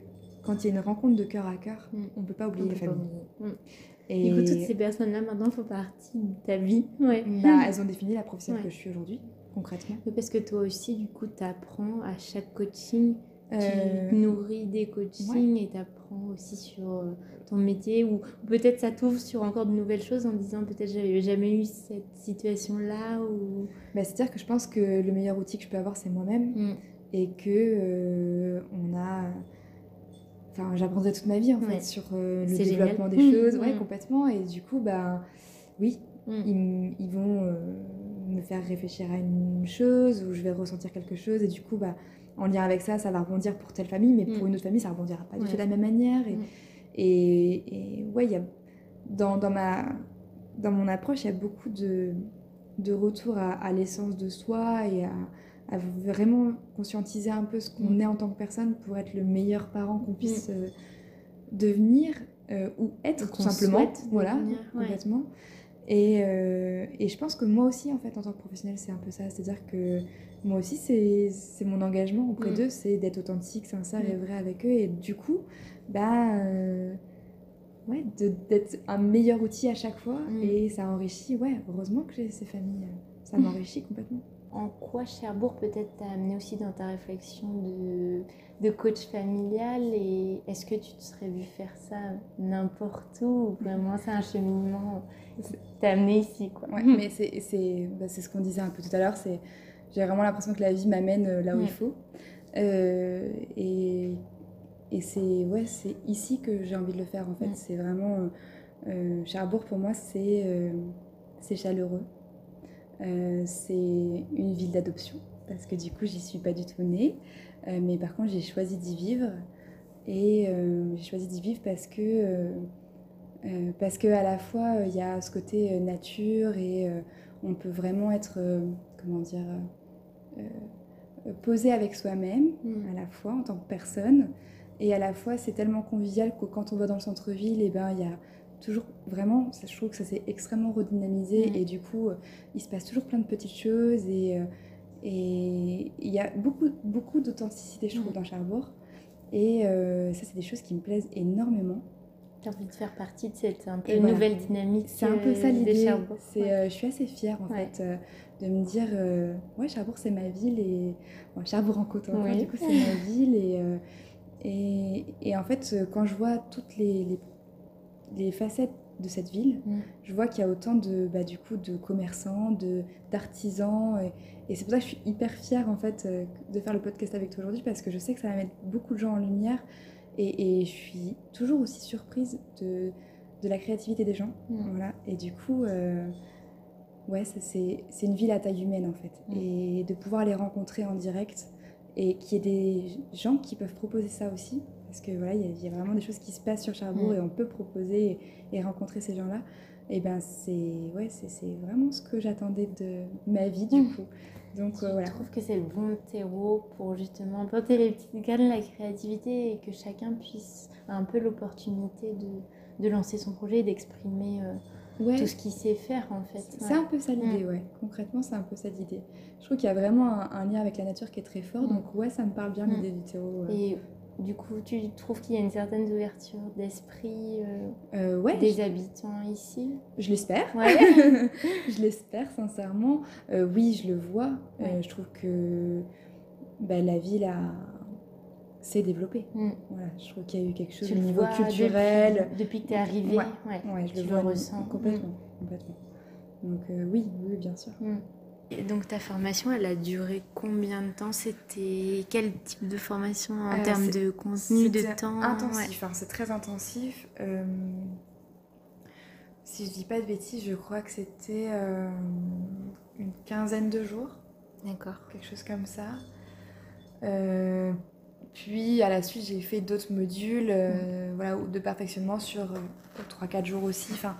B: quand il y a une rencontre de cœur à cœur, on peut pas oublier la famille.
A: Et... Du toutes ces personnes-là maintenant font partie de ta vie. Ouais.
B: Bah, elles ont défini la professionnelle que je suis aujourd'hui, concrètement.
A: parce que toi aussi, du coup, tu apprends à chaque coaching euh... nourris des coachings et t'apprends aussi sur euh, ton métier ou peut-être ça t'ouvre sur encore de nouvelles choses en disant peut-être j'avais jamais eu cette situation là ou
B: bah, c'est à dire que je pense que le meilleur outil que je peux avoir c'est moi-même mm. et que euh, on a enfin j'apprendrai toute ma vie en fait sur euh, le développement des choses. Ouais mm. complètement. Et du coup bah oui ils, ils, vont me faire réfléchir à une chose ou je vais ressentir quelque chose. Et du coup bah en lien avec ça, ça va rebondir pour telle famille, mais pour une autre famille, ça rebondira pas du tout de la même manière. Et, et, ouais, y a, dans, dans, ma, dans mon approche, il y a beaucoup de, de retour à, l'essence de soi et à, vraiment conscientiser un peu ce qu'on mm. est en tant que personne pour être le meilleur parent qu'on puisse euh, devenir euh, ou être tout simplement. Voilà, complètement. Et, euh, et, je pense que moi aussi, en fait, en tant que professionnelle, c'est un peu ça. C'est-à-dire que moi aussi, c'est mon engagement auprès mm. d'eux, c'est d'être authentique, sincère et mm. vrai avec eux. Et du coup, bah, ouais, d'être un meilleur outil à chaque fois. Mm. Et ça enrichit, ouais, heureusement que j'ai ces familles. Ça m'enrichit complètement.
A: En quoi Cherbourg peut-être t'a amené aussi dans ta réflexion de, de coach familial et est-ce que tu te serais vu faire ça n'importe où ou vraiment c'est un cheminement qui t'a amené ici quoi?
B: Ouais, mais c'est bah, ce qu'on disait un peu tout à l'heure, c'est j'ai vraiment l'impression que la vie m'amène euh, là où il faut. Euh, et et c'est ouais, ici que j'ai envie de le faire en fait. C'est vraiment. Euh, Cherbourg pour moi, c'est c'est chaleureux. C'est une ville d'adoption parce que du coup, j'y suis pas du tout née. mais par contre, j'ai choisi d'y vivre. Et j'ai choisi d'y vivre parce que. parce que à la fois il y a ce côté nature et on peut vraiment être comment dire euh, poser avec soi-même, mm. à la fois en tant que personne, et à la fois c'est tellement convivial que quand on va dans le centre-ville, et eh ben il y a toujours vraiment, ça, je trouve que ça s'est extrêmement redynamisé, mm. et du coup euh, il se passe toujours plein de petites choses, et euh, et il y a beaucoup, beaucoup d'authenticité, je trouve, mm. dans Cherbourg. Et ça, c'est des choses qui me plaisent énormément.
A: Tu as envie de faire partie de cette un peu nouvelle dynamique
B: C'est un peu ça l'idée. je suis assez fière, en fait de me dire euh, ouais Cherbourg c'est ma ville et bon, Cherbourg en côte du coup c'est ma ville et, euh, et, et, en fait quand je vois toutes les, les, facettes de cette ville mm. je vois qu'il y a autant de bah, du coup de commerçants de d'artisans et, c'est pour ça que je suis hyper fière en fait euh, de faire le podcast avec toi aujourd'hui parce que je sais que ça va mettre beaucoup de gens en lumière et, et je suis toujours aussi surprise de, de la créativité des gens mm. voilà et du coup ouais, c'est une ville à taille humaine en fait. Mm. Et de pouvoir les rencontrer en direct et qu'il y ait des gens qui peuvent proposer ça aussi, parce que voilà, il y, a vraiment des choses qui se passent sur Cherbourg mm. et on peut proposer et, rencontrer ces gens-là. Et ben c'est ouais, c'est vraiment ce que j'attendais de ma vie du mm. coup.
A: Donc euh, voilà. Je trouve que c'est le bon terreau pour justement planter les petites graines, la créativité et que chacun puisse un peu l'opportunité de, de, lancer son projet et d'exprimer. Euh, tout ce qu'il sait faire en fait.
B: C'est un peu ça l'idée, ouais. Concrètement, c'est un peu ça l'idée. Je trouve qu'il y a vraiment un, lien avec la nature qui est très fort, donc ouais, ça me parle bien l'idée du terreau.
A: Et du coup, tu trouves qu'il y a une certaine ouverture d'esprit euh, euh, ouais, des habitants ici?
B: Je l'espère. je l'espère, sincèrement. Euh, oui, je le vois. je trouve que bah, la ville a s'est développé. Mm. Voilà, je trouve qu'il y a eu quelque chose au niveau culturel.
A: Depuis, que tu es arrivée,
B: ouais. je le, ressens. Complètement, mm. complètement. Donc oui, oui, bien sûr.
A: Mm. Et donc ta formation, elle a duré combien de temps? C'était quel type de formation en euh, termes de contenu, de temps?
B: Intensif, enfin, c'est très intensif. Euh, si je dis pas de bêtises, je crois que c'était une quinzaine de jours.
A: D'accord.
B: Quelque chose comme ça. Euh, puis à la suite, j'ai fait d'autres modules euh, voilà, de perfectionnement sur 3-4 euh, jours aussi. Enfin,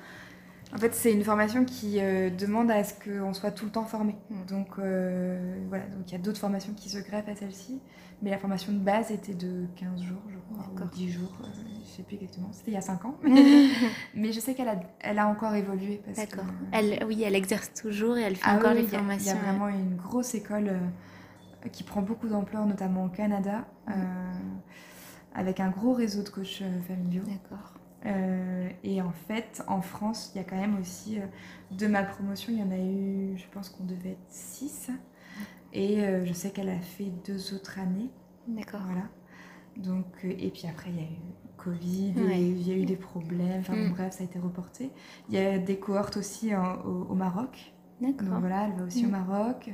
B: En fait, c'est une formation qui euh, demande à ce qu'on soit tout le temps formé.
A: Mm.
B: Donc, euh, voilà, donc il y a d'autres formations qui se greffent à celle-ci. Mais la formation de base était de 15 jours, je crois, ou
A: D'accord.
B: 10 jours, euh, je sais plus exactement. C'était il y a 5 ans. mais je sais qu'elle a, elle a encore évolué.
A: D'accord. Elle, oui, elle exerce toujours et elle fait
B: Ah
A: encore
B: oui,
A: les formations.
B: Il y a vraiment une grosse école qui prend beaucoup d'ampleur, notamment au Canada,
A: Mm.
B: avec un gros réseau de coachs familiaux.
A: D'accord.
B: Euh, et en fait, en France, il y a quand même aussi, euh, de ma promotion, il y en a eu, je pense qu'on devait être 6. Et euh, je sais qu'elle a fait deux autres années.
A: D'accord.
B: Voilà. Donc, et puis après, il y a eu Covid, et il y a eu des problèmes. Enfin, bon,
A: Mm.
B: bref, ça a été reporté. Il y a des cohortes aussi en- au, au Maroc. Donc
A: D'accord.
B: voilà, elle va aussi au
A: Mm.
B: Maroc.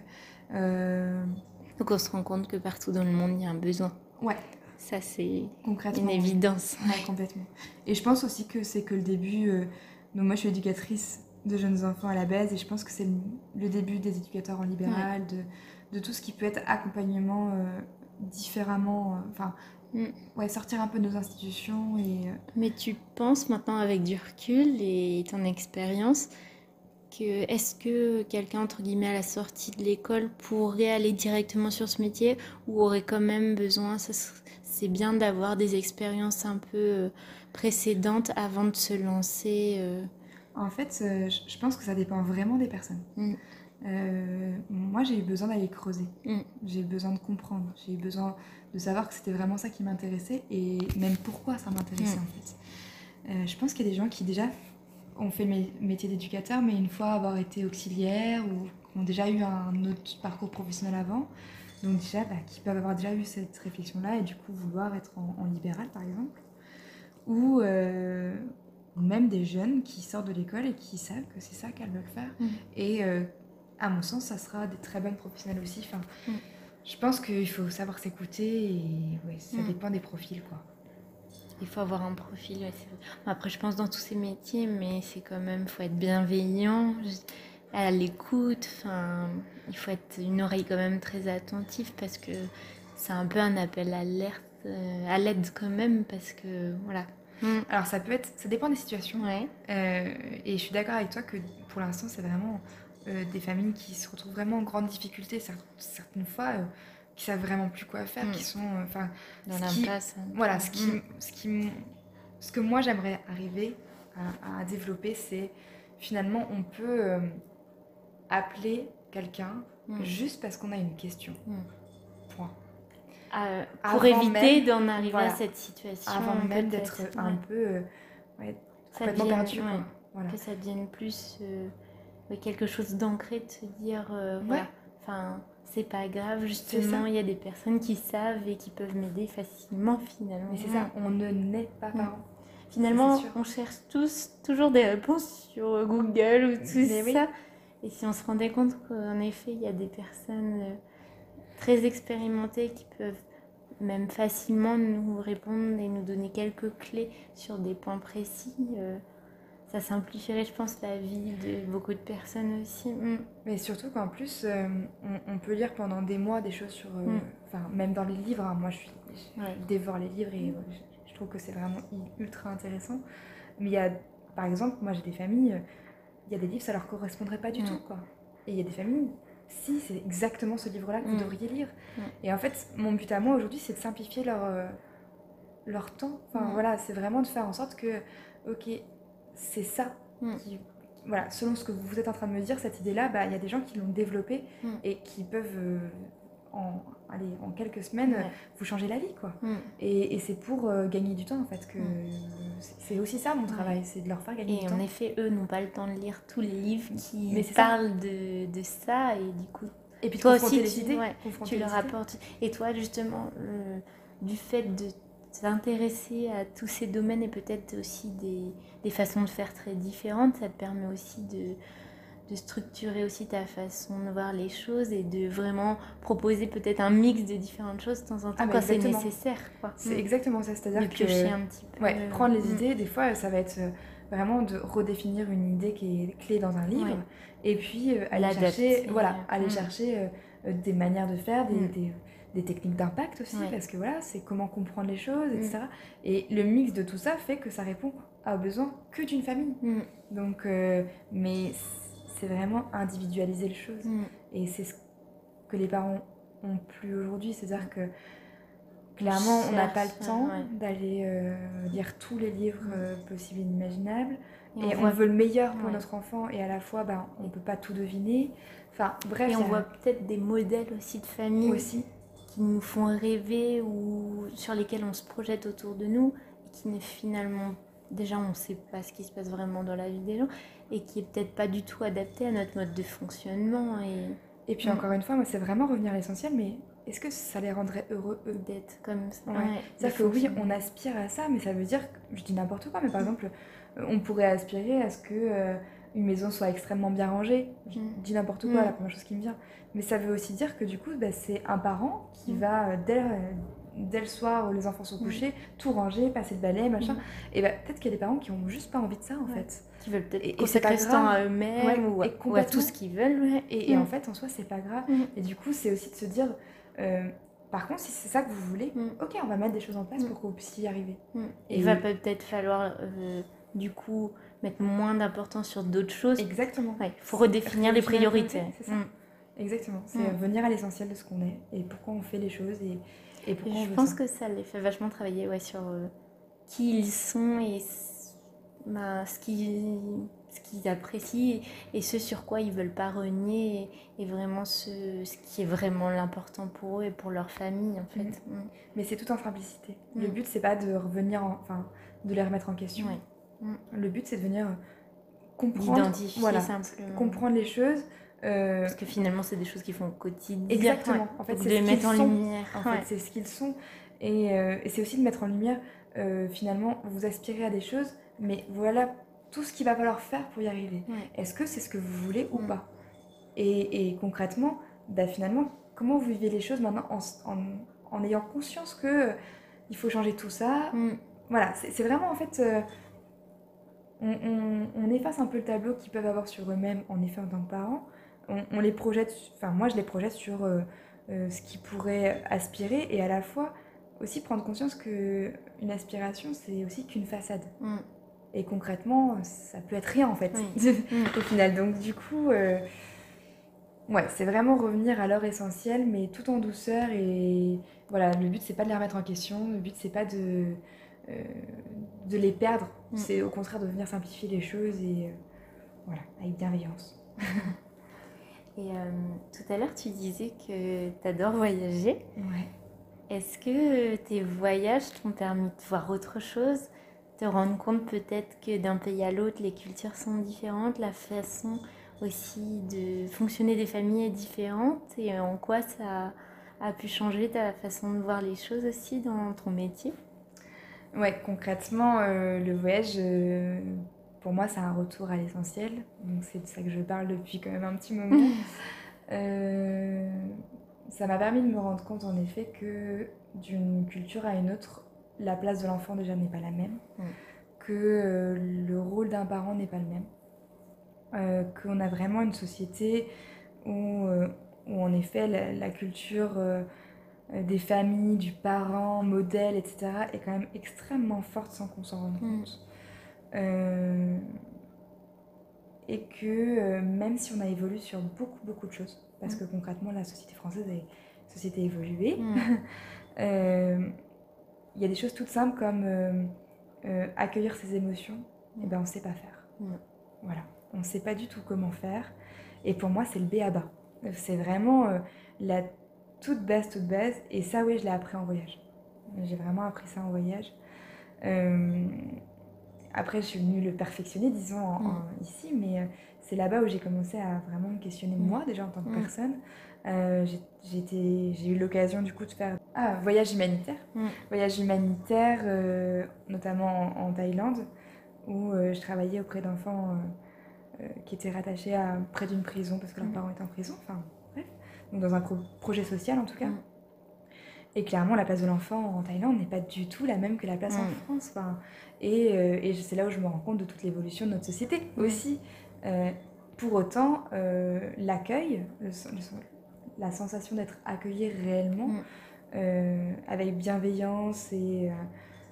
A: Donc on se rend compte que partout dans le monde, il y a un besoin.
B: ouais,
A: Ça, c'est
B: concrètement.
A: une évidence.
B: Ouais, complètement. Et je pense aussi que c'est que le début. euh, donc moi, je suis éducatrice de jeunes enfants à la base, et je pense que c'est le, le début des éducateurs en libéral, de, de tout ce qui peut être accompagnement euh, différemment. euh, Enfin,
A: Mm.
B: ouais, sortir un peu de nos institutions et.
A: Mais tu penses maintenant avec du recul et ton expérience que est-ce que quelqu'un entre guillemets à la sortie de l'école pourrait aller directement sur ce métier ou aurait quand même besoin ça ser- c'est bien d'avoir des expériences un peu euh, précédentes avant de se lancer euh,
B: En fait, euh, je pense que ça dépend vraiment des personnes.
A: Mm.
B: Euh, moi, j'ai eu besoin d'aller creuser.
A: Mm.
B: J'ai eu besoin de comprendre. J'ai eu besoin de savoir que c'était vraiment ça qui m'intéressait et même pourquoi ça m'intéressait
A: Mm.
B: en fait. Euh, je pense qu'il y a des gens qui déjà ont fait le mé- métier d'éducateur, mais une fois avoir été auxiliaire ou ont déjà eu un autre parcours professionnel avant, donc déjà bah, qui peuvent avoir déjà eu cette réflexion-là et du coup vouloir être en, en libéral par exemple, ou euh, ou même des jeunes qui sortent de l'école et qui savent que c'est ça qu'elles veulent faire.
A: Mm.
B: Et euh, à mon sens, ça sera des très bonnes professionnelles aussi. Enfin,
A: Mm.
B: Je pense qu'il faut savoir s'écouter et ouais, ça
A: Mm.
B: dépend des profils. quoi.
A: il faut avoir un profil ouais, après je pense dans tous ces métiers mais c'est quand même faut être bienveillant je- à l'écoute enfin il faut être une oreille quand même très attentive parce que c'est un peu un appel à alerte euh, à l'aide quand même parce que voilà
B: Alors ça peut être, ça dépend des situations.
A: ouais
B: Euh, et je suis d'accord avec toi que pour l'instant, c'est vraiment euh, des familles qui se retrouvent vraiment en grande difficulté, cer- certaines fois, euh, qui savent vraiment plus quoi faire,
A: Mm.
B: qui sont, enfin,
A: dans l'impasse hein.
B: voilà, ce qui,
A: Mm.
B: ce qui, ce que moi j'aimerais arriver à, à développer, c'est finalement on peut appeler quelqu'un
A: Mm.
B: juste parce qu'on a une question.
A: Mm.
B: Point.
A: Euh,
B: Avant
A: pour éviter d'en arriver
B: voilà.
A: à cette situation
B: Avant même d'être un
A: Ouais.
B: peu euh, ouais,
A: Ça
B: complètement
A: devienne-
B: perdu.
A: ouais.
B: Voilà.
A: que ça devienne plus euh, quelque chose d'ancré de se dire euh, voilà enfin c'est pas grave
B: ça.
A: justement il y a des personnes qui savent et qui peuvent m'aider facilement finalement
B: Mais c'est ça, on ne naît pas
A: Mm.
B: parent.
A: finalement on cherche tous toujours des réponses sur Google ou tout
B: Mais oui.
A: Et si on se rendait compte qu'en effet il y a des personnes euh, très expérimentées qui peuvent même facilement nous répondre et nous donner quelques clés sur des points précis euh, ça simplifierait, je pense, la vie de beaucoup de personnes aussi. Mm.
B: Mais surtout qu'en plus, euh, on, on peut lire pendant des mois des choses sur. euh,
A: Mm.
B: Enfin, même dans les livres, hein, moi je, suis, je
A: Ouais.
B: dévore les livres et je, je trouve que c'est vraiment i- ultra intéressant. Mais il y a, par exemple, moi j'ai des familles, il y a des livres, ça leur correspondrait pas du
A: Mm.
B: tout, quoi. Et il y a des familles, si, c'est exactement ce livre-là que vous
A: Mm.
B: devriez lire.
A: Mm.
B: Et en fait, mon but à moi aujourd'hui, c'est de simplifier leur, euh, leur temps. Enfin, voilà, c'est vraiment de faire en sorte que, ok, c'est ça qui. Voilà, selon ce que vous êtes en train de me dire, cette idée-là, bah, il y a des gens qui l'ont développée
A: Mm.
B: et qui peuvent, euh, en, allez, en quelques semaines,
A: Ouais.
B: vous changer la vie, quoi.
A: Mm.
B: Et, et c'est pour euh, gagner du temps, en fait, que
A: Mm.
B: c'est aussi ça mon travail, c'est de leur faire gagner
A: Et
B: du
A: en
B: temps.
A: effet, eux n'ont pas le temps de lire tous les livres qui
B: Mais
A: parlent de, de ça et du coup,
B: Et puis
A: toi aussi,
B: les
A: tu-
B: idées.
A: ouais, tu leur apportes. Et toi, justement, le- du fait de t'intéresser à tous ces domaines et peut-être aussi des, des façons de faire très différentes, ça te permet aussi de, de structurer aussi ta façon de voir les choses et de vraiment proposer peut-être un mix de différentes choses de temps en temps
B: Ah, mais
A: quand c'est nécessaire.
B: C'est
A: Mm.
B: exactement ça, c'est-à-dire
A: piocher
B: que...
A: un petit peu.
B: Ouais, prendre les
A: Mm.
B: idées, des fois, ça va être euh, vraiment de redéfinir une idée qui est clé dans un livre,
A: Ouais.
B: et puis euh, aller
A: L'adapter,
B: chercher, voilà,
A: euh,
B: aller
A: mm.
B: chercher euh, euh, des manières de faire, des,
A: Mm.
B: des, des techniques d'impact aussi, parce que voilà, c'est comment comprendre les choses, etc. Et le mix de tout ça fait que ça répond aux besoins que d'une famille. Donc, euh, mais c'est vraiment individualiser les choses. Et c'est ce que les parents ont plus aujourd'hui, c'est-à-dire que clairement, on n'a pas le temps d'aller euh, lire tous les livres euh, possibles et imaginables. Et, on, veut le meilleur pour notre enfant, et à la fois, ben, on ne peut pas tout deviner. Enfin, bref.
A: Et on voit peut-être des modèles aussi de famille aussi. qui nous font rêver ou sur lesquels on se projette autour de nous, et qui n'est finalement. Déjà, on ne sait pas ce qui se passe vraiment dans la vie des gens, et qui est peut-être pas du tout adapté à notre mode de fonctionnement. Et,
B: et puis, mm. encore une fois, moi, c'est vraiment revenir à l'essentiel, mais est-ce que ça les rendrait heureux
A: d'être comme ça
B: C'est-à-dire que oui, on aspire à ça, mais ça veut dire, je dis n'importe quoi, mais par exemple, euh, on pourrait aspirer à ce que euh, une maison soit extrêmement bien rangée. Je mm. dis n'importe quoi, mm. la première chose qui me vient. Mais ça veut aussi dire que du coup, bah, c'est un parent qui mm. va, euh, dès, dès, le soir où les enfants sont couchés, tout ranger, passer le balai, machin. Et bah, peut-être qu'il y a des parents qui ont juste pas envie de ça, en fait.
A: Qui veulent peut-être consacrer ce temps à eux-mêmes ou, à tout ce qu'ils veulent.
B: Et, en fait, en soi, c'est pas grave. Et du coup, c'est aussi de se dire... Par contre, si c'est ça que vous voulez, ok, on va mettre des choses en place pour que vous puissiez y arriver.
A: Et il va peut-être falloir du coup mettre moins d'importance sur d'autres choses.
B: Exactement.
A: Il faut redéfinir les priorités.
B: C'est ça. Mm. Exactement. C'est mm. venir à l'essentiel de ce qu'on est et pourquoi on fait les choses et, et pourquoi
A: Je pense que ça les fait vachement travailler ouais, sur euh, qui ils sont et bah, ce qu'ils ce qu'ils apprécient et ce sur quoi ils veulent pas renier et, vraiment ce, ce, qui est vraiment l'important pour eux et pour leur famille en fait.
B: Mm. Mais c'est tout en simplicité. Le but c'est pas de revenir enfin de les remettre en question. Mm. Le but, c'est de venir comprendre, voilà, comprendre les choses.
A: Euh, Parce que finalement, c'est des choses qui font au quotidien.
B: Exactement. En fait, c'est
A: de mettre en lumière.
B: En fait, c'est ce qu'ils sont. Et, euh, et c'est aussi de mettre en lumière, euh, finalement, vous aspirez à des choses, mais voilà tout ce qu'il va falloir faire pour y arriver. Est-ce que c'est ce que vous voulez ou mm. pas? Et, et, concrètement, bah, finalement, comment vous vivez les choses maintenant en, en, ayant conscience que il faut changer tout ça? Mm. Voilà, c'est vraiment en fait on, efface un peu le tableau qu'ils peuvent avoir sur eux-mêmes en effet en tant que parents. On, les projette, enfin moi je les projette sur euh, euh, ce qu'ils pourraient aspirer et à la fois aussi prendre conscience que une aspiration c'est aussi qu'une façade. Mm. Et concrètement, ça peut être rien en fait au final. Donc du coup, euh, ouais, c'est vraiment revenir à l'heure essentielle, mais tout en douceur et voilà. Le but c'est pas de les remettre en question. Le but c'est pas de de les perdre. Mm. C'est au contraire de venir simplifier les choses et voilà, avec bienveillance.
A: et euh, tout à l'heure, tu disais que tu adores voyager.
B: Ouais.
A: Est-ce que tes voyages t'ont permis de voir autre chose? Te rendre compte peut-être que d'un pays à l'autre, les cultures sont différentes, la façon aussi de fonctionner des familles est différente et en quoi ça a pu changer ta façon de voir les choses aussi dans ton métier?
B: Ouais, concrètement, euh, le voyage, euh, pour moi, c'est un retour à l'essentiel. Donc, c'est de ça que je parle depuis quand même un petit moment. Euh, ça m'a permis de me rendre compte, en effet, que d'une culture à une autre, la place de l'enfant déjà n'est pas la même. Que le rôle d'un parent n'est pas le même. qu'on a vraiment une société où, où en effet, la culture euh, des familles, du parent, modèle, etc., est quand même extrêmement forte sans qu'on s'en rende mm. compte. Euh, et que euh, même si on a évolué sur beaucoup, beaucoup de choses, parce mm. que concrètement, la société française est une société évoluée, mm. il y a des choses toutes simples comme accueillir ses émotions, et eh ben on ne sait pas faire. Voilà, on ne sait pas du tout comment faire. Et pour moi, c'est le B à bas. C'est vraiment la toute base, toute base. Et ça, oui, je l'ai appris en voyage. J'ai vraiment appris ça en voyage. Euh, après, je suis venue le perfectionner, disons, mm. ici, mais euh, c'est là-bas où j'ai commencé à vraiment me questionner mm. moi, déjà en tant que mm. personne. Euh, j'ai eu l'occasion, du coup, de faire ah, voyage humanitaire. Voyage humanitaire, notamment en, Thaïlande, où je travaillais auprès d'enfants qui étaient rattachés à près d'une prison parce que leurs parents étaient en prison. Enfin, dans un projet social en tout cas. Et clairement, la place de l'enfant en Thaïlande n'est pas du tout la même que la place en mm. France. Enfin, et, euh, et c'est là où je me rends compte de toute l'évolution de notre société mm. aussi. Euh, pour autant, euh, l'accueil, la sensation d'être accueilli réellement,
A: Mm.
B: avec bienveillance et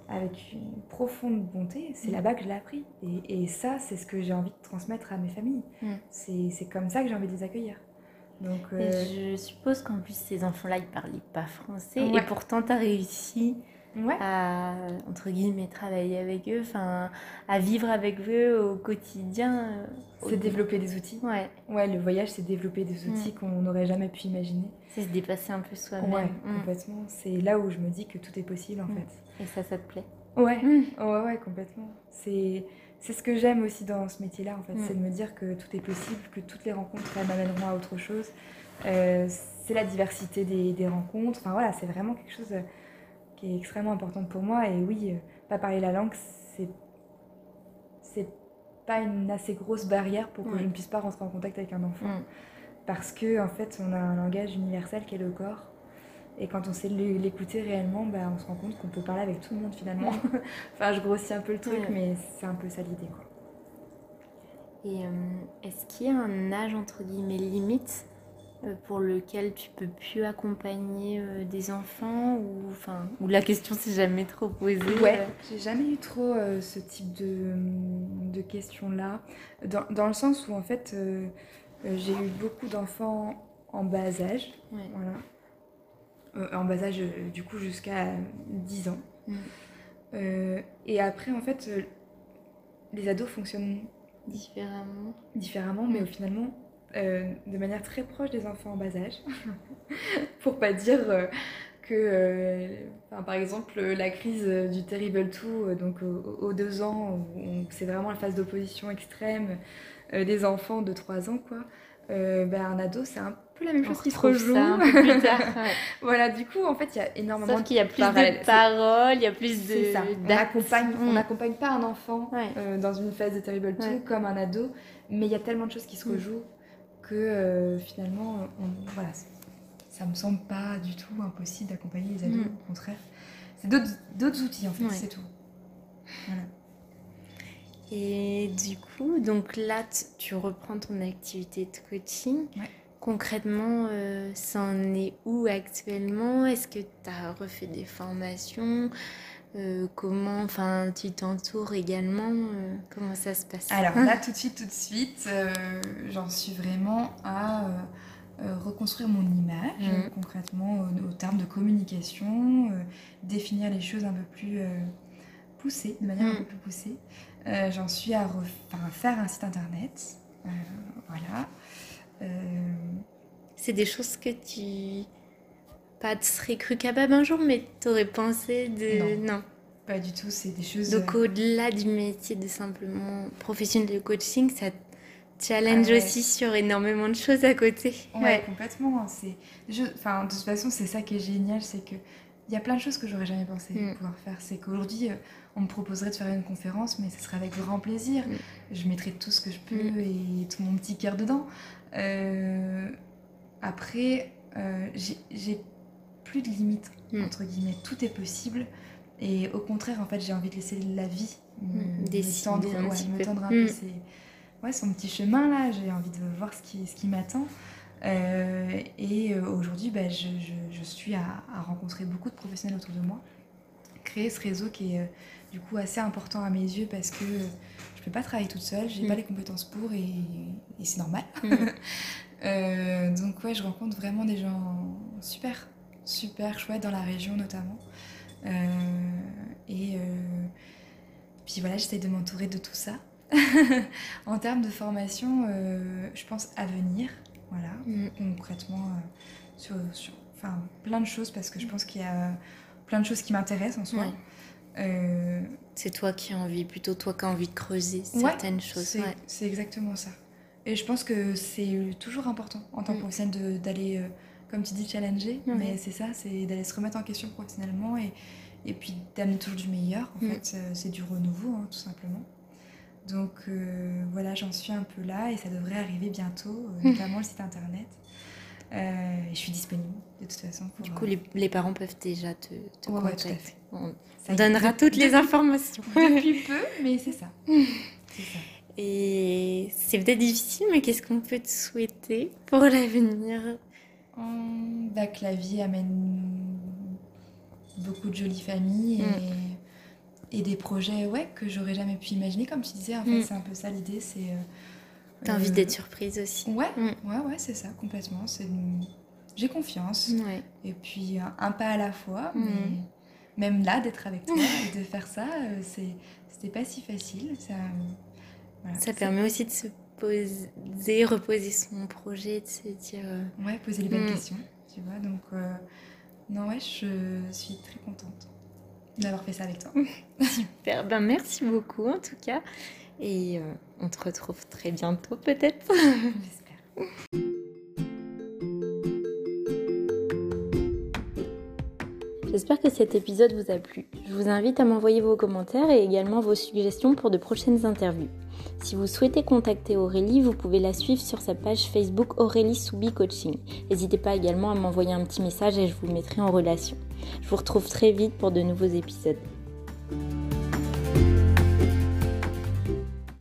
B: avec une profonde bonté, c'est là-bas que je l'ai appris. Et, et ça, c'est ce que j'ai envie de transmettre à mes familles. C'est comme ça que j'ai envie de les accueillir. Donc,
A: Et
B: euh,
A: je suppose qu'en plus, ces enfants-là, ils parlaient pas français.
B: Ouais.
A: Et pourtant, tu as réussi
B: ouais.
A: à, entre guillemets, travailler avec eux, à vivre avec eux au quotidien. euh,
B: C'est
A: au-
B: développer des outils.
A: Ouais,
B: Ouais, le voyage, c'est développer des outils qu'on n'aurait jamais pu imaginer.
A: c'est se dépasser un peu soi-même.
B: Ouais,
A: Mm.
B: complètement. C'est là où je me dis que tout est possible, en
A: Mm.
B: fait.
A: Et ça, ça te plaît?
B: Ouais,
A: Mm.
B: ouais, ouais, complètement. C'est c'est ce que j'aime aussi dans ce métier-là, en fait.
A: Mm.
B: C'est de me dire que tout est possible, que toutes les rencontres, elles m'amèneront à autre chose. Euh, c'est la diversité des, des rencontres. Enfin, voilà, c'est vraiment quelque chose euh, qui est extrêmement important pour moi. Et oui, euh, pas parler la langue, c'est c'est pas une assez grosse barrière pour que je ne puisse pas rentrer en contact avec un enfant.
A: Mm.
B: Parce que, en fait, on a un langage universel qui est le corps. Et quand on sait l'é- l'écouter réellement, bah, on se rend compte qu'on peut parler avec tout le monde finalement. enfin, je grossis un peu le truc,
A: Ouais.
B: mais c'est un peu ça l'idée. Quoi.
A: Et euh, est-ce qu'il y a un âge, entre guillemets, limite euh, pour lequel tu peux plus accompagner euh, des enfants ou, enfin, ou la question s'est jamais trop posée
B: Ouais, j'ai jamais eu trop euh, ce type de, de questions-là. Dans, dans le sens où, en fait, j'ai eu beaucoup d'enfants en bas âge.
A: ouais.
B: Voilà. Euh, en bas âge, euh, du coup, jusqu'à 10 ans.
A: Mm.
B: Euh, et après, en fait, les ados fonctionnent
A: Différemment.
B: différemment, mais
A: Mm.
B: finalement euh, de manière très proche des enfants en bas âge. Pour pas dire euh, que, euh, enfin, par exemple, la crise du Terrible 2, euh, donc au- aux deux ans, c'est vraiment la phase d'opposition extrême des enfants de 3 ans, quoi. Ben, un ado, c'est un peu la même
A: On
B: chose qui se rejoue.
A: ça un peu plus tard.
B: voilà, du coup, en fait, il y a énormément
A: Sauf qu'il y a plus
B: parallèles.
A: de paroles, il y a plus de.
B: C'est ça. On accompagne,
A: Mm.
B: n'accompagne pas un enfant
A: Ouais.
B: euh, dans une phase de Terrible 2
A: Ouais.
B: comme un ado, mais il y a tellement de choses qui se
A: Mm.
B: rejouent que euh, finalement, on- voilà, ça me semble pas du tout impossible d'accompagner les ados,
A: Mm.
B: au contraire. C'est d'autres outils en fait,
A: Ouais.
B: c'est tout. Voilà.
A: Et du coup, donc là, tu reprends ton activité de coaching.
B: Ouais.
A: Concrètement, euh, ça en est où actuellement? Est-ce que tu as refait des formations? Euh, Comment enfin, tu t'entoures également? Euh, Comment ça se passe?
B: Alors là, tout de suite, tout de suite, euh, j'en suis vraiment à reconstruire mon image, euh, concrètement, au, au terme de communication, définir les choses un peu plus poussées, de manière un
A: Mhm.
B: peu plus poussée. J'en suis à à faire un site internet. voilà. Euh,
A: C'est des choses que tu pas te serais cru capable un jour, mais t'aurais pensé de
B: Non. pas du tout, c'est des choses.
A: Donc
B: euh,
A: au-delà du métier de simplement professionnel de coaching, ça challenge
B: Ah ouais.
A: aussi sur énormément de choses à côté.
B: Ouais, complètement. C'est, je, enfin, de toute façon, c'est ça qui est génial, c'est que il y a plein de choses que j'aurais jamais pensé
A: Mm.
B: pouvoir faire. C'est qu'aujourd'hui, euh, on me proposerait de faire une conférence, mais ce serait avec grand plaisir.
A: Mm.
B: Je mettrais tout ce que je peux
A: Mm.
B: et tout mon petit cœur dedans. Euh, après, euh, j'ai, plus de limites entre guillemets. Tout est possible. Et au contraire, en fait, j'ai envie de laisser la vie me, me tendre,
A: un
B: ouais,
A: petit
B: me tendre un peu ses- ouais, son petit chemin là. J'ai envie de voir ce qui, ce qui m'attend. Euh, et euh, aujourd'hui, bah, je, je- je suis à, à rencontrer beaucoup de professionnels autour de moi. Créer ce réseau qui est euh, du coup assez important à mes yeux parce que je peux pas travailler toute seule, j'ai
A: Mm.
B: pas les compétences pour et, et c'est normal.
A: Mm.
B: Euh, donc ouais, je rencontre vraiment des gens super, super chouettes dans la région notamment. Euh, et puis voilà, j'essaie de m'entourer de tout ça. en termes de formation, je pense à venir, voilà,
A: Mm.
B: concrètement euh, sur, sur enfin, plein de choses parce que je pense qu'il y a plein de choses qui m'intéressent en soi.
A: Ouais.
B: Euh,
A: C'est toi qui as envie, plutôt toi qui as envie de creuser
B: Ouais,
A: certaines choses.
B: c'est
A: ouais.
B: c'est exactement ça. Et je pense que c'est toujours important en tant que
A: Mm.
B: professionnel de- d'aller, euh, comme tu dis, challenger. Mais c'est ça, c'est d'aller se remettre en question professionnellement et, et puis d'amener toujours du meilleur. En
A: Mm.
B: fait, c'est du renouveau, hein, tout simplement. Donc euh, voilà, j'en suis un peu là et ça devrait arriver bientôt, euh, notamment le site internet. Euh, je suis disponible de toute façon. Pour,
A: Du coup,
B: euh,
A: les, les parents peuvent déjà te, te
B: Ouais, ouais,
A: contacter.
B: fait.
A: On donnera toutes les informations.
B: Depuis peu, mais c'est ça. C'est ça.
A: Et c'est peut-être difficile, mais qu'est-ce qu'on peut te souhaiter pour l'avenir?
B: Bah, Que la vie amène beaucoup de jolies familles et, et des projets ouais, que j'aurais jamais pu imaginer. Comme tu disais, en fait, c'est un peu ça l'idée. c'est
A: T'as envie d'être surprise aussi.
B: Ouais, ouais, ouais, c'est ça, complètement. C'est j'ai confiance. Et puis un, pas à la fois. Mais même là, d'être avec toi et de faire ça, c'était pas si facile. Ça,
A: ça permet aussi de se poser, reposer son projet, de se dire. Euh,
B: ouais, poser les bonnes mm. questions, tu vois. Donc, euh, non, ouais, je suis très contente d'avoir fait ça avec toi.
A: Super, ben merci beaucoup en tout cas. Et euh, on te retrouve très bientôt peut-être. J'espère. J'espère que cet épisode vous a plu. Je vous invite à m'envoyer vos commentaires et également vos suggestions pour de prochaines interviews. Si vous souhaitez contacter Aurélie, vous pouvez la suivre sur sa page Facebook Aurélie Soubi Coaching. N'hésitez pas également à m'envoyer un petit message et je vous mettrai en relation. Je vous retrouve très vite pour de nouveaux épisodes.